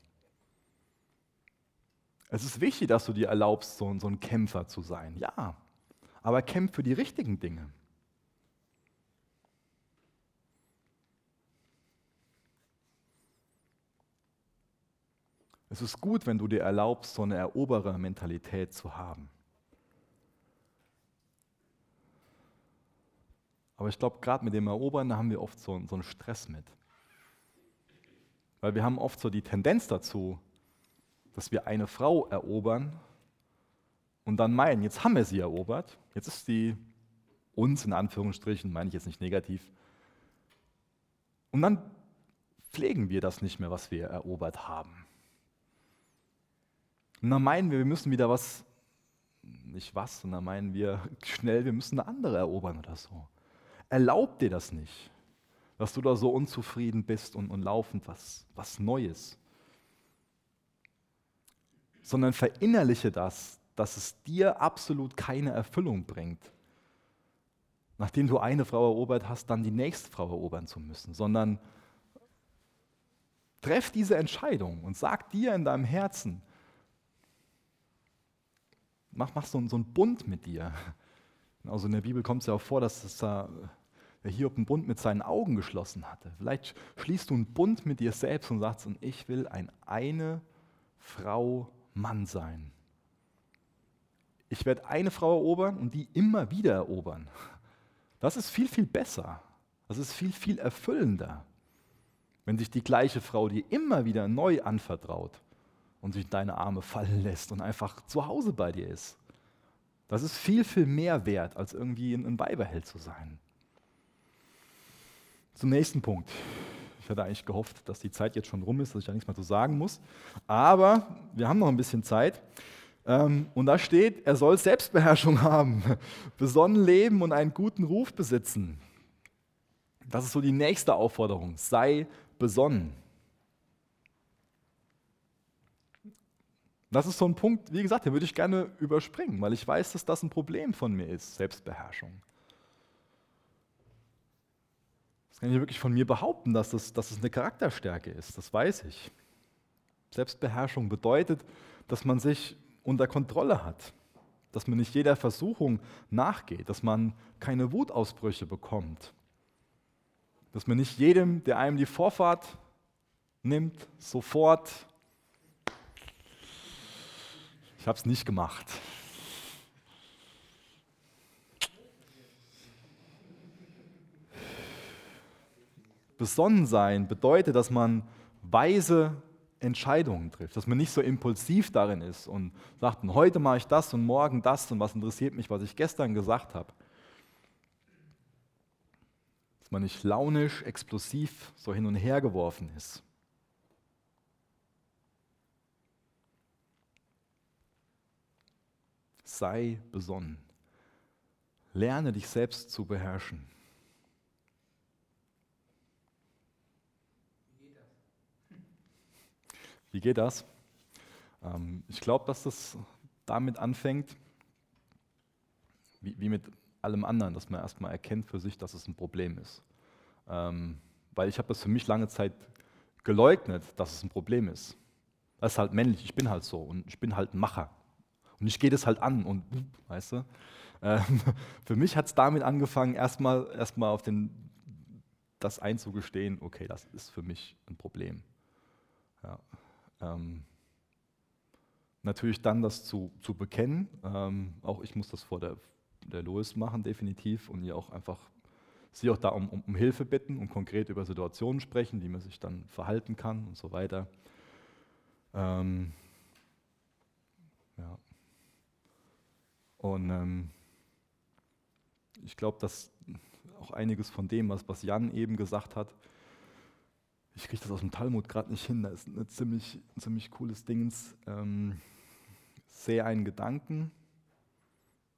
Es ist wichtig, dass du dir erlaubst, so, so ein Kämpfer zu sein. Ja, aber kämpf für die richtigen Dinge. Es ist gut, wenn du dir erlaubst, so eine Eroberer-Mentalität zu haben. Aber ich glaube, gerade mit dem Erobern, da haben wir oft so, so einen Stress mit. Weil wir haben oft so die Tendenz dazu, dass wir eine Frau erobern und dann meinen, jetzt haben wir sie erobert, jetzt ist sie uns in Anführungsstrichen, meine ich jetzt nicht negativ. Und dann pflegen wir das nicht mehr, was wir erobert haben. Und dann meinen wir, wir müssen wieder was, nicht was, sondern meinen wir [laughs] schnell, wir müssen eine andere erobern oder so. Erlaub dir das nicht, dass du da so unzufrieden bist und, und laufend was, was Neues. Sondern verinnerliche das, dass es dir absolut keine Erfüllung bringt, nachdem du eine Frau erobert hast, dann die nächste Frau erobern zu müssen, sondern treff diese Entscheidung und sag dir in deinem Herzen, mach, mach so, so einen Bund mit dir. Also in der Bibel kommt es ja auch vor, dass es da, der Hiob einen Bund mit seinen Augen geschlossen hatte. Vielleicht schließt du einen Bund mit dir selbst und sagst, und ich will ein eine Frau Mann sein. Ich werde eine Frau erobern und die immer wieder erobern. Das ist viel, viel besser. Das ist viel, viel erfüllender, wenn sich die gleiche Frau dir immer wieder neu anvertraut und sich in deine Arme fallen lässt und einfach zu Hause bei dir ist. Das ist viel, viel mehr wert, als irgendwie ein Weiberheld zu sein. Zum nächsten Punkt. Ich hatte eigentlich gehofft, dass die Zeit jetzt schon rum ist, dass ich da nichts mehr zu sagen muss. Aber wir haben noch ein bisschen Zeit. Ähm, und da steht, er soll Selbstbeherrschung [laughs] haben, besonnen leben und einen guten Ruf besitzen. Das ist so die nächste Aufforderung. Sei besonnen. Das ist so ein Punkt, wie gesagt, den würde ich gerne überspringen, weil ich weiß, dass das ein Problem von mir ist, Selbstbeherrschung. Das kann ich wirklich von mir behaupten, dass es, dass es eine Charakterstärke ist, das weiß ich. Selbstbeherrschung bedeutet, dass man sich unter Kontrolle hat, dass man nicht jeder Versuchung nachgeht, dass man keine Wutausbrüche bekommt, dass man nicht jedem, der einem die Vorfahrt nimmt, sofort ich habe es nicht gemacht. Besonnen sein bedeutet, dass man weise Entscheidungen trifft, dass man nicht so impulsiv darin ist und sagt, heute mache ich das und morgen das und was interessiert mich, was ich gestern gesagt habe. Dass man nicht launisch, explosiv so hin und her geworfen ist. Sei besonnen. Lerne dich selbst zu beherrschen. Wie geht das? Ähm, ich glaube, dass das damit anfängt, wie, mit allem anderen, dass man erstmal erkennt für sich, dass es ein Problem ist. Ähm, weil ich habe das für mich lange Zeit geleugnet, dass es ein Problem ist. Das ist halt männlich, ich bin halt so und ich bin halt ein Macher. Und ich gehe das halt an und, weißt du, ähm, [laughs] für mich hat es damit angefangen, erstmal erstmal auf den, das einzugestehen, okay, das ist für mich ein Problem. Ja, ähm, natürlich dann das zu, zu bekennen, ähm, auch ich muss das vor der, der Lois machen, definitiv, und ihr auch einfach, sie auch da um, um, um Hilfe bitten und konkret über Situationen sprechen, wie man sich dann verhalten kann und so weiter. Ähm, ja. Und ähm, ich glaube, dass auch einiges von dem, was, was Jan eben gesagt hat, ich kriege das aus dem Talmud gerade nicht hin, da ist ein ziemlich, ein ziemlich cooles Ding. Ähm, sehe einen Gedanken.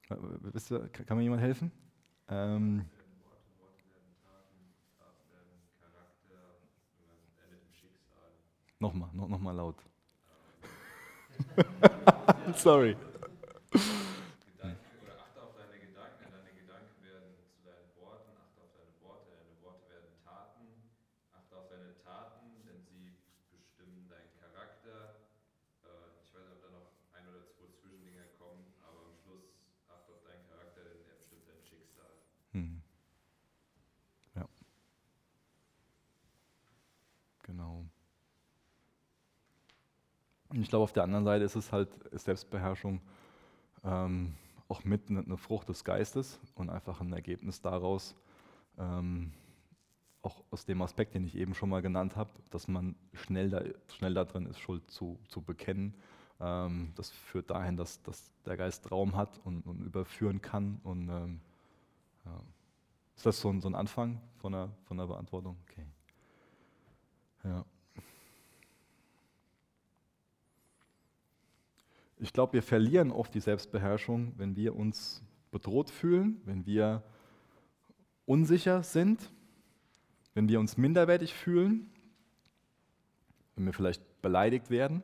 Wisst ihr, kann mir jemand helfen? Ähm, Nochmal, noch, noch mal laut. [laughs] Sorry. Und ich glaube, auf der anderen Seite ist es halt Selbstbeherrschung ähm, auch mit eine Frucht des Geistes und einfach ein Ergebnis daraus, ähm, auch aus dem Aspekt, den ich eben schon mal genannt habe, dass man schnell da, schnell da drin ist, Schuld zu, zu bekennen. Ähm, das führt dahin, dass, dass der Geist Raum hat und, und überführen kann. Und, ähm, ja. Ist das so ein, so ein Anfang von der, von der Beantwortung? Okay. Ja. Ich glaube, wir verlieren oft die Selbstbeherrschung, wenn wir uns bedroht fühlen, wenn wir unsicher sind, wenn wir uns minderwertig fühlen, wenn wir vielleicht beleidigt werden.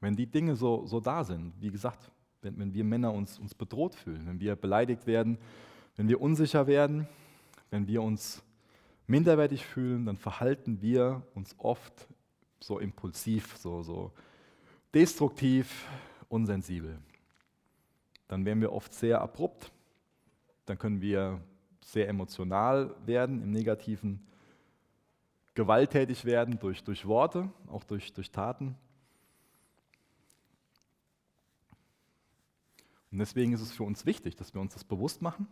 Wenn die Dinge so, so da sind, wie gesagt, wenn, wenn wir Männer uns, uns bedroht fühlen, wenn wir beleidigt werden, wenn wir unsicher werden, wenn wir uns minderwertig fühlen, dann verhalten wir uns oft so impulsiv, so, so destruktiv, unsensibel. Dann werden wir oft sehr abrupt, dann können wir sehr emotional werden, im Negativen gewalttätig werden durch, durch Worte, auch durch, durch Taten. Und deswegen ist es für uns wichtig, dass wir uns das bewusst machen,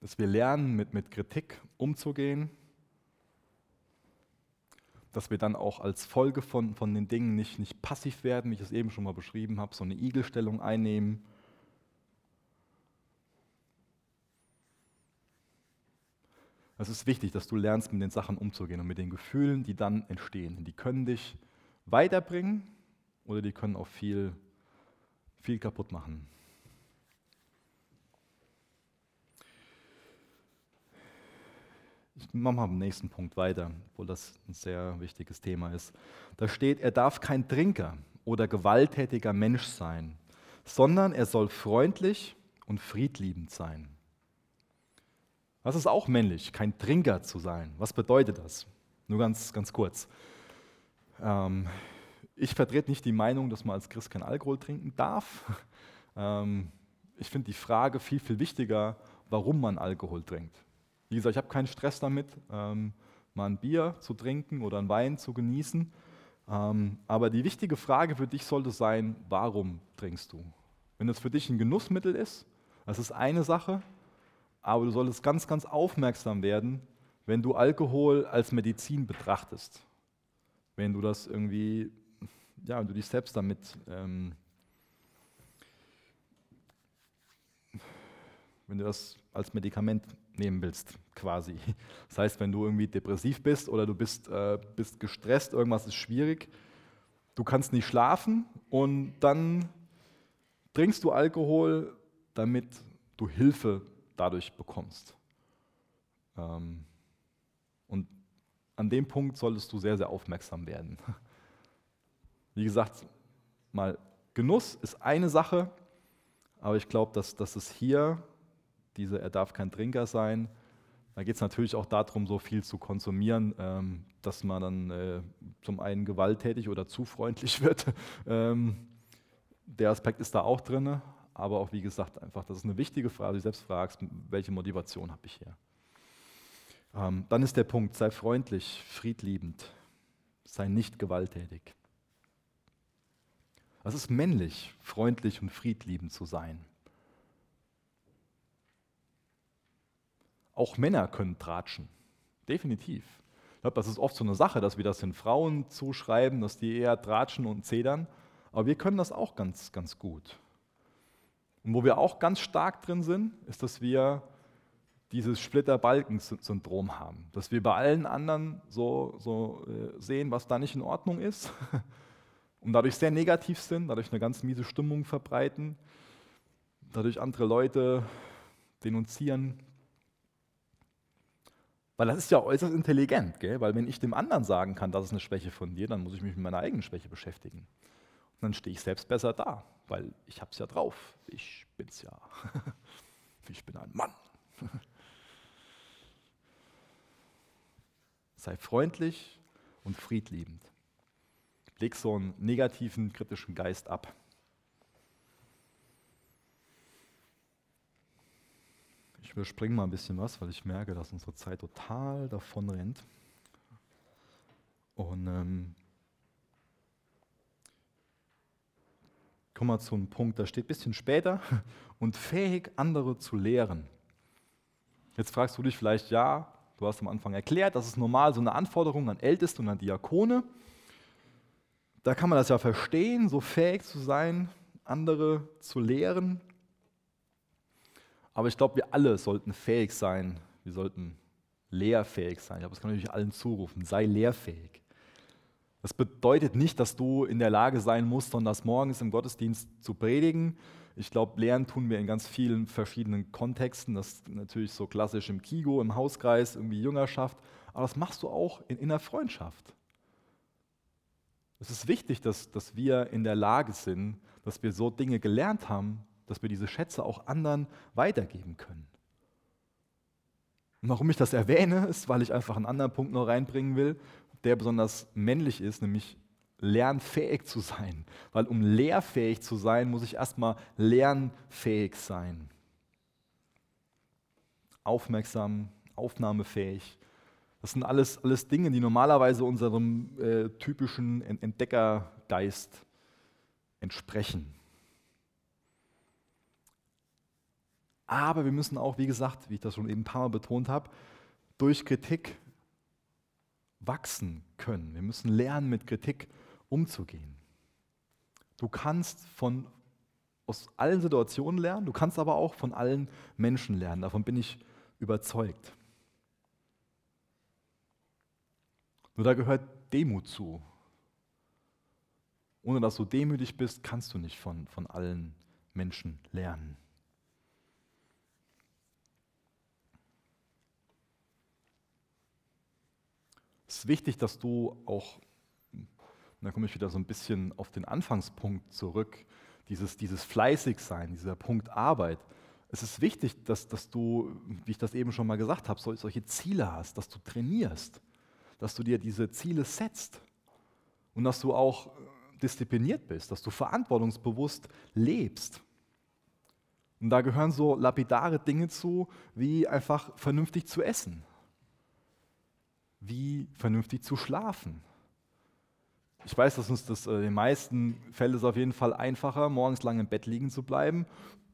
dass wir lernen, mit, mit Kritik umzugehen, dass wir dann auch als Folge von, von den Dingen nicht, nicht passiv werden, wie ich es eben schon mal beschrieben habe, so eine Igelstellung einnehmen. Es ist wichtig, dass du lernst, mit den Sachen umzugehen und mit den Gefühlen, die dann entstehen. Die können dich weiterbringen oder die können auch viel, viel kaputt machen. Ich mache mal am nächsten Punkt weiter, obwohl das ein sehr wichtiges Thema ist. Da steht, er darf kein Trinker oder gewalttätiger Mensch sein, sondern er soll freundlich und friedliebend sein. Das ist auch männlich, kein Trinker zu sein. Was bedeutet das? Nur ganz, ganz kurz. Ähm, ich vertrete nicht die Meinung, dass man als Christ kein Alkohol trinken darf. [laughs] Ähm, ich finde die Frage viel, viel wichtiger, warum man Alkohol trinkt. Wie gesagt, ich habe keinen Stress damit, ähm, mal ein Bier zu trinken oder einen Wein zu genießen. Ähm, aber die wichtige Frage für dich sollte sein, warum trinkst du? Wenn es für dich ein Genussmittel ist, das ist eine Sache, aber du solltest ganz, ganz aufmerksam werden, wenn du Alkohol als Medizin betrachtest. Wenn du das irgendwie, ja, wenn du dich selbst damit ähm, wenn du das als Medikament nehmen willst, quasi. Das heißt, wenn du irgendwie depressiv bist oder du bist, äh, bist gestresst, irgendwas ist schwierig, du kannst nicht schlafen und dann trinkst du Alkohol, damit du Hilfe dadurch bekommst. Ähm, und an dem Punkt solltest du sehr, sehr aufmerksam werden. [laughs] Wie gesagt, mal Genuss ist eine Sache, aber ich glaube, dass, dass es hier diese, er darf kein Trinker sein. Da geht es natürlich auch darum, so viel zu konsumieren, ähm, dass man dann äh, zum einen gewalttätig oder zu freundlich [laughs] wird. ähm, der Aspekt ist da auch drin, aber auch wie gesagt, einfach, das ist eine wichtige Frage, du selbst fragst, welche Motivation habe ich hier. Ähm, dann ist der Punkt, sei freundlich, friedliebend, sei nicht gewalttätig. Es ist männlich, freundlich und friedliebend zu sein. Auch Männer können tratschen. Definitiv. Ich glaube, das ist oft so eine Sache, dass wir das den Frauen zuschreiben, dass die eher tratschen und zedern. Aber wir können das auch ganz, ganz gut. Und wo wir auch ganz stark drin sind, ist, dass wir dieses Splitter-Balken-Syndrom haben. Dass wir bei allen anderen so, so äh, sehen, was da nicht in Ordnung ist [laughs] und dadurch sehr negativ sind, dadurch eine ganz miese Stimmung verbreiten, dadurch andere Leute denunzieren, weil das ist ja äußerst intelligent, gell? weil wenn ich dem anderen sagen kann, das ist eine Schwäche von dir, dann muss ich mich mit meiner eigenen Schwäche beschäftigen. Und dann stehe ich selbst besser da, weil ich habe es ja drauf. Ich bin's ja. [laughs] Ich bin ein Mann. [laughs] Sei freundlich und friedliebend. Leg so einen negativen, kritischen Geist ab. Ich überspringe mal ein bisschen was, weil ich merke, dass unsere Zeit total davon rennt. Und ähm, kommen wir zu einem Punkt, da steht ein bisschen später, [laughs] und fähig, andere zu lehren. Jetzt fragst du dich vielleicht, ja, du hast am Anfang erklärt, das ist normal so eine Anforderung an Älteste und an Diakone. Da kann man das ja verstehen, so fähig zu sein, andere zu lehren. Aber ich glaube, wir alle sollten fähig sein, wir sollten lehrfähig sein. Ich glaube, das kann natürlich allen zurufen, sei lehrfähig. Das bedeutet nicht, dass du in der Lage sein musst, sonntags morgens im Gottesdienst zu predigen. Ich glaube, Lehren tun wir in ganz vielen verschiedenen Kontexten. Das ist natürlich so klassisch im Kigo, im Hauskreis, irgendwie Jüngerschaft. Aber das machst du auch in inner Freundschaft. Es ist wichtig, dass, dass wir in der Lage sind, dass wir so Dinge gelernt haben, dass wir diese Schätze auch anderen weitergeben können. Und warum ich das erwähne, ist, weil ich einfach einen anderen Punkt noch reinbringen will, der besonders männlich ist, nämlich lernfähig zu sein. Weil um lehrfähig zu sein, muss ich erstmal lernfähig sein. Aufmerksam, aufnahmefähig. Das sind alles, alles Dinge, die normalerweise unserem äh, typischen Entdeckergeist entsprechen. Aber wir müssen auch, wie gesagt, wie ich das schon eben ein paar Mal betont habe, durch Kritik wachsen können. Wir müssen lernen, mit Kritik umzugehen. Du kannst von, aus allen Situationen lernen, du kannst aber auch von allen Menschen lernen. Davon bin ich überzeugt. Nur da gehört Demut zu. Ohne dass du demütig bist, kannst du nicht von, von allen Menschen lernen. Es ist wichtig, dass du auch, da komme ich wieder so ein bisschen auf den Anfangspunkt zurück, dieses, dieses Fleißigsein, dieser Punkt Arbeit. Es ist wichtig, dass, dass du, wie ich das eben schon mal gesagt habe, solche Ziele hast, dass du trainierst, dass du dir diese Ziele setzt und dass du auch diszipliniert bist, dass du verantwortungsbewusst lebst. Und da gehören so lapidare Dinge zu, wie einfach vernünftig zu essen, wie vernünftig zu schlafen. Ich weiß, dass uns das in den meisten Fällen ist auf jeden Fall einfacher, morgens lang im Bett liegen zu bleiben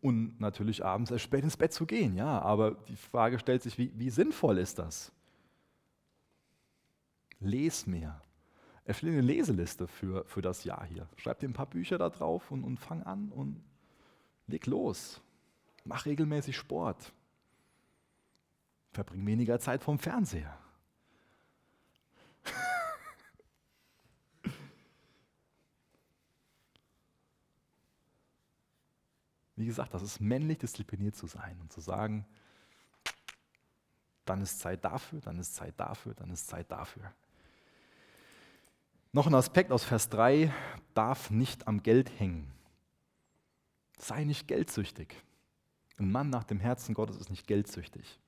und natürlich abends erst spät ins Bett zu gehen. Ja, aber die Frage stellt sich, wie, wie sinnvoll ist das? Les mehr. Erstelle eine Leseliste für, für das Jahr hier. Schreib dir ein paar Bücher da drauf und, und fang an und leg los. Mach regelmäßig Sport. Verbring weniger Zeit vom Fernseher. Wie gesagt, das ist männlich diszipliniert zu sein und zu sagen, dann ist Zeit dafür, dann ist Zeit dafür, dann ist Zeit dafür. Noch ein Aspekt aus Vers 3, darf nicht am Geld hängen. Sei nicht geldsüchtig. Ein Mann nach dem Herzen Gottes ist nicht geldsüchtig.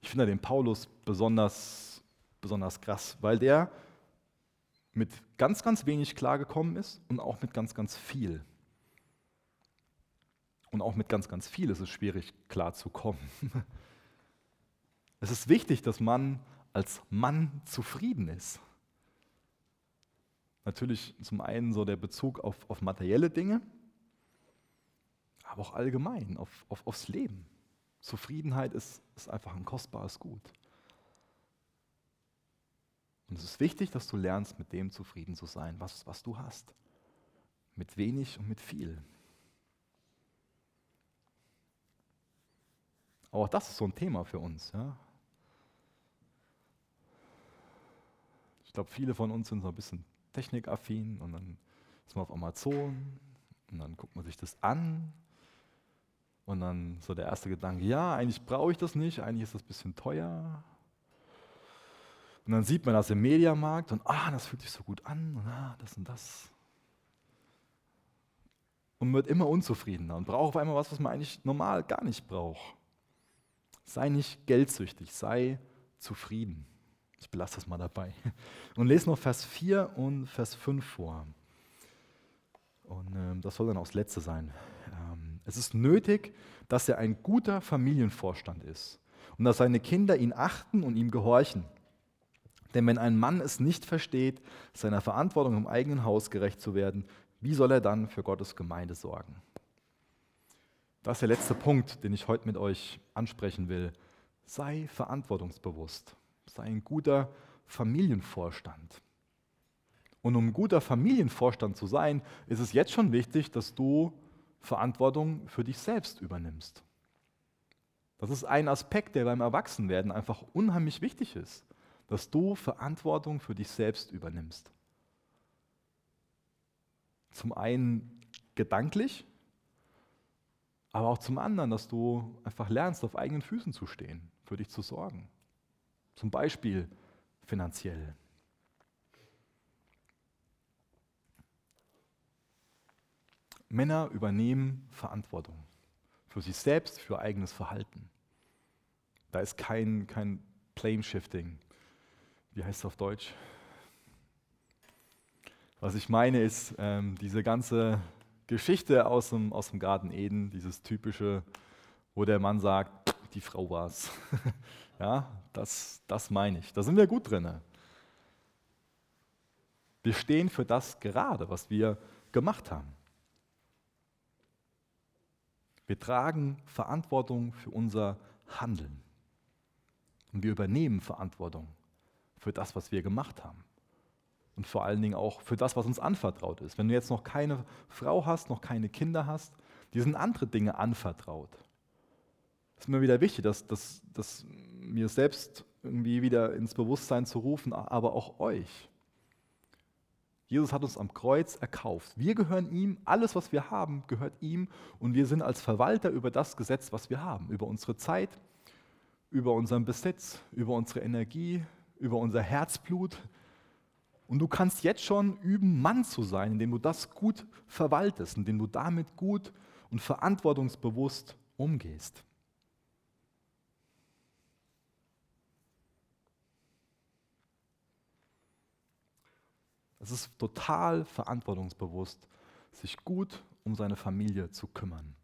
Ich finde den Paulus besonders, besonders krass, weil der mit ganz, ganz wenig klargekommen ist und auch mit ganz, ganz viel. Und auch mit ganz, ganz viel ist es schwierig klarzukommen. [laughs] Es ist wichtig, dass man als Mann zufrieden ist. Natürlich zum einen so der Bezug auf, auf materielle Dinge, aber auch allgemein auf, auf, aufs Leben. Zufriedenheit ist, ist einfach ein kostbares Gut. Und es ist wichtig, dass du lernst, mit dem zufrieden zu sein, was, was du hast. Mit wenig und mit viel. Auch das ist so ein Thema für uns. Ja? Ich glaube, viele von uns sind so ein bisschen technikaffin und dann ist man auf Amazon und dann guckt man sich das an und dann so der erste Gedanke, ja, eigentlich brauche ich das nicht, eigentlich ist das ein bisschen teuer. Und dann sieht man das im Mediamarkt und ah, das fühlt sich so gut an und ah, das und das. Und wird immer unzufriedener und braucht auf einmal was, was man eigentlich normal gar nicht braucht. Sei nicht geldsüchtig, sei zufrieden. Ich belasse das mal dabei. Und lese noch Vers 4 und Vers 5 vor. Und ähm, das soll dann auch das letzte sein. Ähm, es ist nötig, dass er ein guter Familienvorstand ist und dass seine Kinder ihn achten und ihm gehorchen. Denn wenn ein Mann es nicht versteht, seiner Verantwortung im eigenen Haus gerecht zu werden, wie soll er dann für Gottes Gemeinde sorgen? Das ist der letzte Punkt, den ich heute mit euch ansprechen will. Sei verantwortungsbewusst. Sei ein guter Familienvorstand. Und um guter Familienvorstand zu sein, ist es jetzt schon wichtig, dass du Verantwortung für dich selbst übernimmst. Das ist ein Aspekt, der beim Erwachsenwerden einfach unheimlich wichtig ist, dass du Verantwortung für dich selbst übernimmst. Zum einen gedanklich, aber auch zum anderen, dass du einfach lernst, auf eigenen Füßen zu stehen, für dich zu sorgen. Zum Beispiel finanziell. Männer übernehmen Verantwortung für sich selbst, für eigenes Verhalten. Da ist kein, kein Plane Shifting. Wie heißt es auf Deutsch? Was ich meine ist, ähm, diese ganze Geschichte aus dem, aus dem Garten Eden, dieses typische, wo der Mann sagt, die Frau war es. [laughs] Ja, das, das meine ich. Da sind wir gut drin. Wir stehen für das gerade, was wir gemacht haben. Wir tragen Verantwortung für unser Handeln. Und wir übernehmen Verantwortung für das, was wir gemacht haben. Und vor allen Dingen auch für das, was uns anvertraut ist. Wenn du jetzt noch keine Frau hast, noch keine Kinder hast, die sind andere Dinge anvertraut. Es ist mir wieder wichtig, dass, dass, dass mir selbst irgendwie wieder ins Bewusstsein zu rufen, aber auch euch. Jesus hat uns am Kreuz erkauft. Wir gehören ihm, alles, was wir haben, gehört ihm und wir sind als Verwalter über das Gesetz, was wir haben, über unsere Zeit, über unseren Besitz, über unsere Energie, über unser Herzblut. Und du kannst jetzt schon üben, Mann zu sein, indem du das gut verwaltest, indem du damit gut und verantwortungsbewusst umgehst. Es ist total verantwortungsbewusst, sich gut um seine Familie zu kümmern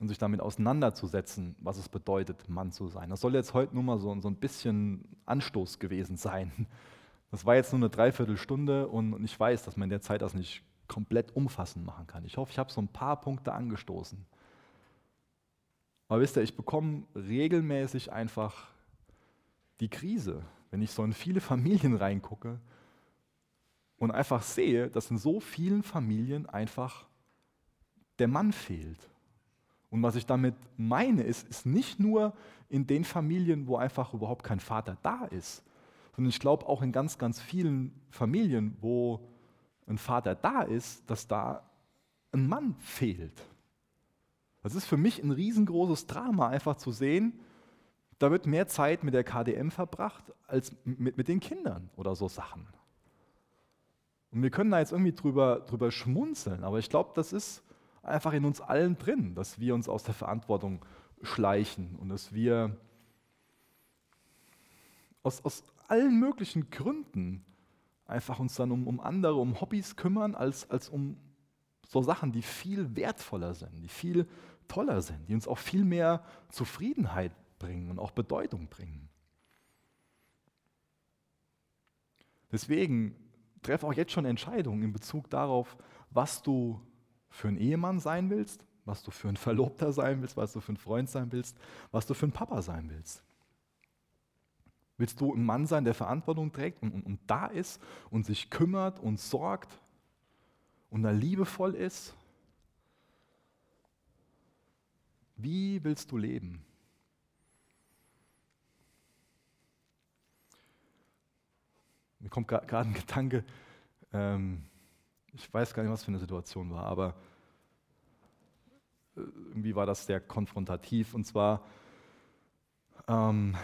und sich damit auseinanderzusetzen, was es bedeutet, Mann zu sein. Das soll jetzt heute nur mal so, so ein bisschen Anstoß gewesen sein. Das war jetzt nur eine Dreiviertelstunde und ich weiß, dass man in der Zeit das nicht komplett umfassend machen kann. Ich hoffe, ich habe so ein paar Punkte angestoßen. Aber wisst ihr, ich bekomme regelmäßig einfach die Krise, wenn ich so in viele Familien reingucke und einfach sehe, dass in so vielen Familien einfach der Mann fehlt. Und was ich damit meine, ist, ist nicht nur in den Familien, wo einfach überhaupt kein Vater da ist, sondern ich glaube auch in ganz, ganz vielen Familien, wo ein Vater da ist, dass da ein Mann fehlt. Das ist für mich ein riesengroßes Drama, einfach zu sehen, da wird mehr Zeit mit der KDM verbracht als mit, mit den Kindern oder so Sachen. Und wir können da jetzt irgendwie drüber, drüber schmunzeln, aber ich glaube, das ist einfach in uns allen drin, dass wir uns aus der Verantwortung schleichen und dass wir aus, aus allen möglichen Gründen einfach uns dann um, um andere, um Hobbys kümmern, als, als um so Sachen, die viel wertvoller sind, die viel toller sind, die uns auch viel mehr Zufriedenheit bringen und auch Bedeutung bringen. Deswegen treff auch jetzt schon Entscheidungen in Bezug darauf, was du für ein Ehemann sein willst, was du für ein Verlobter sein willst, was du für ein Freund sein willst, was du für ein Papa sein willst. Willst du ein Mann sein, der Verantwortung trägt und, und, und da ist und sich kümmert und sorgt und da liebevoll ist? Wie willst du leben? Mir kommt gerade ein Gedanke, ähm, ich weiß gar nicht, was für eine Situation war, aber äh, irgendwie war das sehr konfrontativ. Und zwar ähm,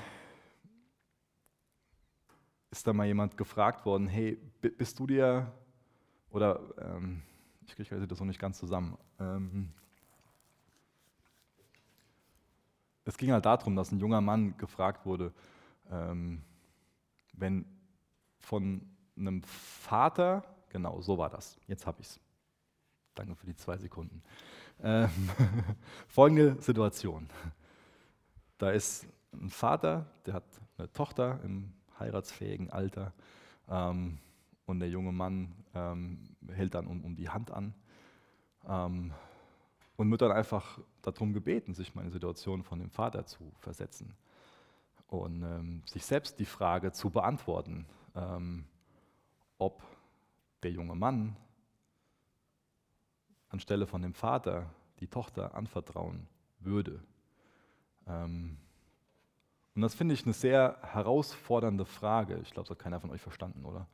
ist da mal jemand gefragt worden, hey, bist du dir, oder ähm, ich kriege das noch nicht ganz zusammen. Ähm, es ging halt darum, dass ein junger Mann gefragt wurde, ähm, wenn von einem Vater, genau so war das, jetzt habe ich es. Danke für die zwei Sekunden. Ähm, [laughs] folgende Situation. Da ist ein Vater, der hat eine Tochter im heiratsfähigen Alter ähm, und der junge Mann ähm, hält dann um, um, die Hand an ähm, und wird dann einfach darum gebeten, sich mal in die Situation von dem Vater zu versetzen und ähm, sich selbst die Frage zu beantworten, ähm, ob der junge Mann anstelle von dem Vater die Tochter anvertrauen würde. Ähm, und das finde ich eine sehr herausfordernde Frage. Ich glaube, das hat keiner von euch verstanden, oder?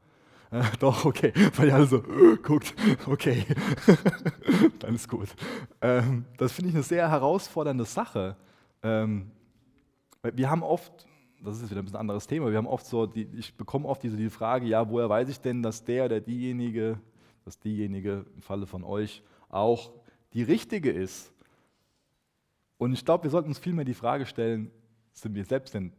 Äh, [laughs] doch, okay. Weil ihr alle so äh, guckt, okay, [laughs] dann ist gut. Ähm, das finde ich eine sehr herausfordernde Sache. Ähm, wir haben oft das ist wieder ein bisschen anderes Thema. Wir haben oft so, die, ich bekomme oft diese die Frage, ja, woher weiß ich denn, dass der oder diejenige, dass diejenige im Falle von euch auch die richtige ist? Und ich glaube, wir sollten uns vielmehr die Frage stellen, sind wir selbst denn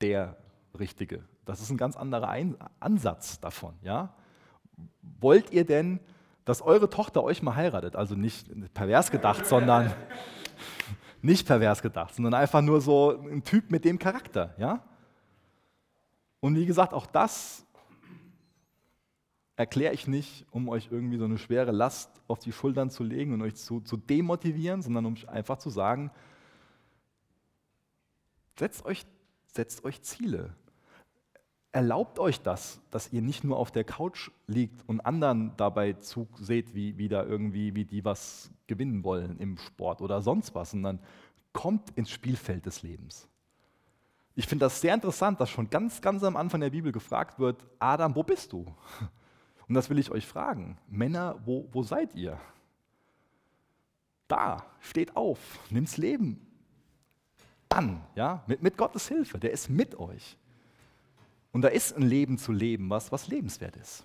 der Richtige? Das ist ein ganz anderer ein Ansatz davon. Ja? Wollt ihr denn, dass eure Tochter euch mal heiratet? Also nicht pervers gedacht, sondern [laughs] nicht pervers gedacht, sondern einfach nur so ein Typ mit dem Charakter. Ja? Und wie gesagt, auch das erkläre ich nicht, um euch irgendwie so eine schwere Last auf die Schultern zu legen und euch zu, zu demotivieren, sondern um einfach zu sagen, setzt euch, setzt euch Ziele. erlaubt euch das, dass ihr nicht nur auf der Couch liegt und anderen dabei zuseht, wie, wie da irgendwie, wie die was gewinnen wollen im Sport oder sonst was, sondern kommt ins Spielfeld des Lebens. Ich finde das sehr interessant, dass schon ganz, ganz am Anfang der Bibel gefragt wird, Adam, wo bist du? Und das will ich euch fragen. Männer, wo, wo seid ihr? Da, steht auf, nimmt's Leben an, ja, mit, mit Gottes Hilfe, der ist mit euch. Und da ist ein Leben zu leben, was, was lebenswert ist.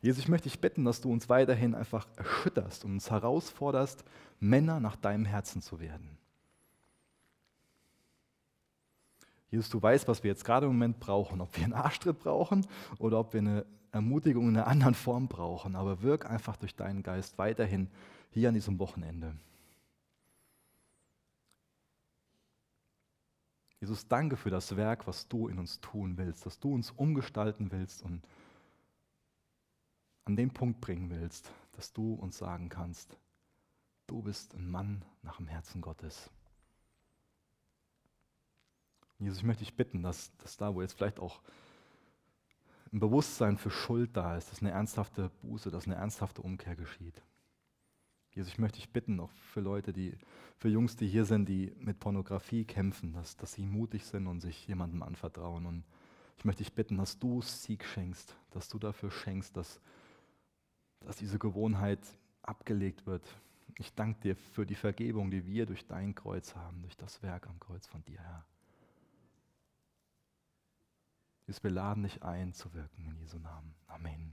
Jesus, ich möchte dich bitten, dass du uns weiterhin einfach erschütterst und uns herausforderst, Männer nach deinem Herzen zu werden. Jesus, du weißt, was wir jetzt gerade im Moment brauchen, ob wir einen Arschtritt brauchen oder ob wir eine Ermutigung in einer anderen Form brauchen. Aber wirk einfach durch deinen Geist weiterhin hier an diesem Wochenende. Jesus, danke für das Werk, was du in uns tun willst, dass du uns umgestalten willst und an den Punkt bringen willst, dass du uns sagen kannst, du bist ein Mann nach dem Herzen Gottes. Jesus, ich möchte dich bitten, dass, dass da, wo jetzt vielleicht auch ein Bewusstsein für Schuld da ist, dass eine ernsthafte Buße, dass eine ernsthafte Umkehr geschieht. Jesus, ich möchte dich bitten, auch für Leute, die, für Jungs, die hier sind, die mit Pornografie kämpfen, dass, dass sie mutig sind und sich jemandem anvertrauen. Und ich möchte dich bitten, dass du Sieg schenkst, dass du dafür schenkst, dass, dass diese Gewohnheit abgelegt wird. Ich danke dir für die Vergebung, die wir durch dein Kreuz haben, durch das Werk am Kreuz von dir, Herr. Jesus, wir laden dich ein zu wirken in Jesu Namen. Amen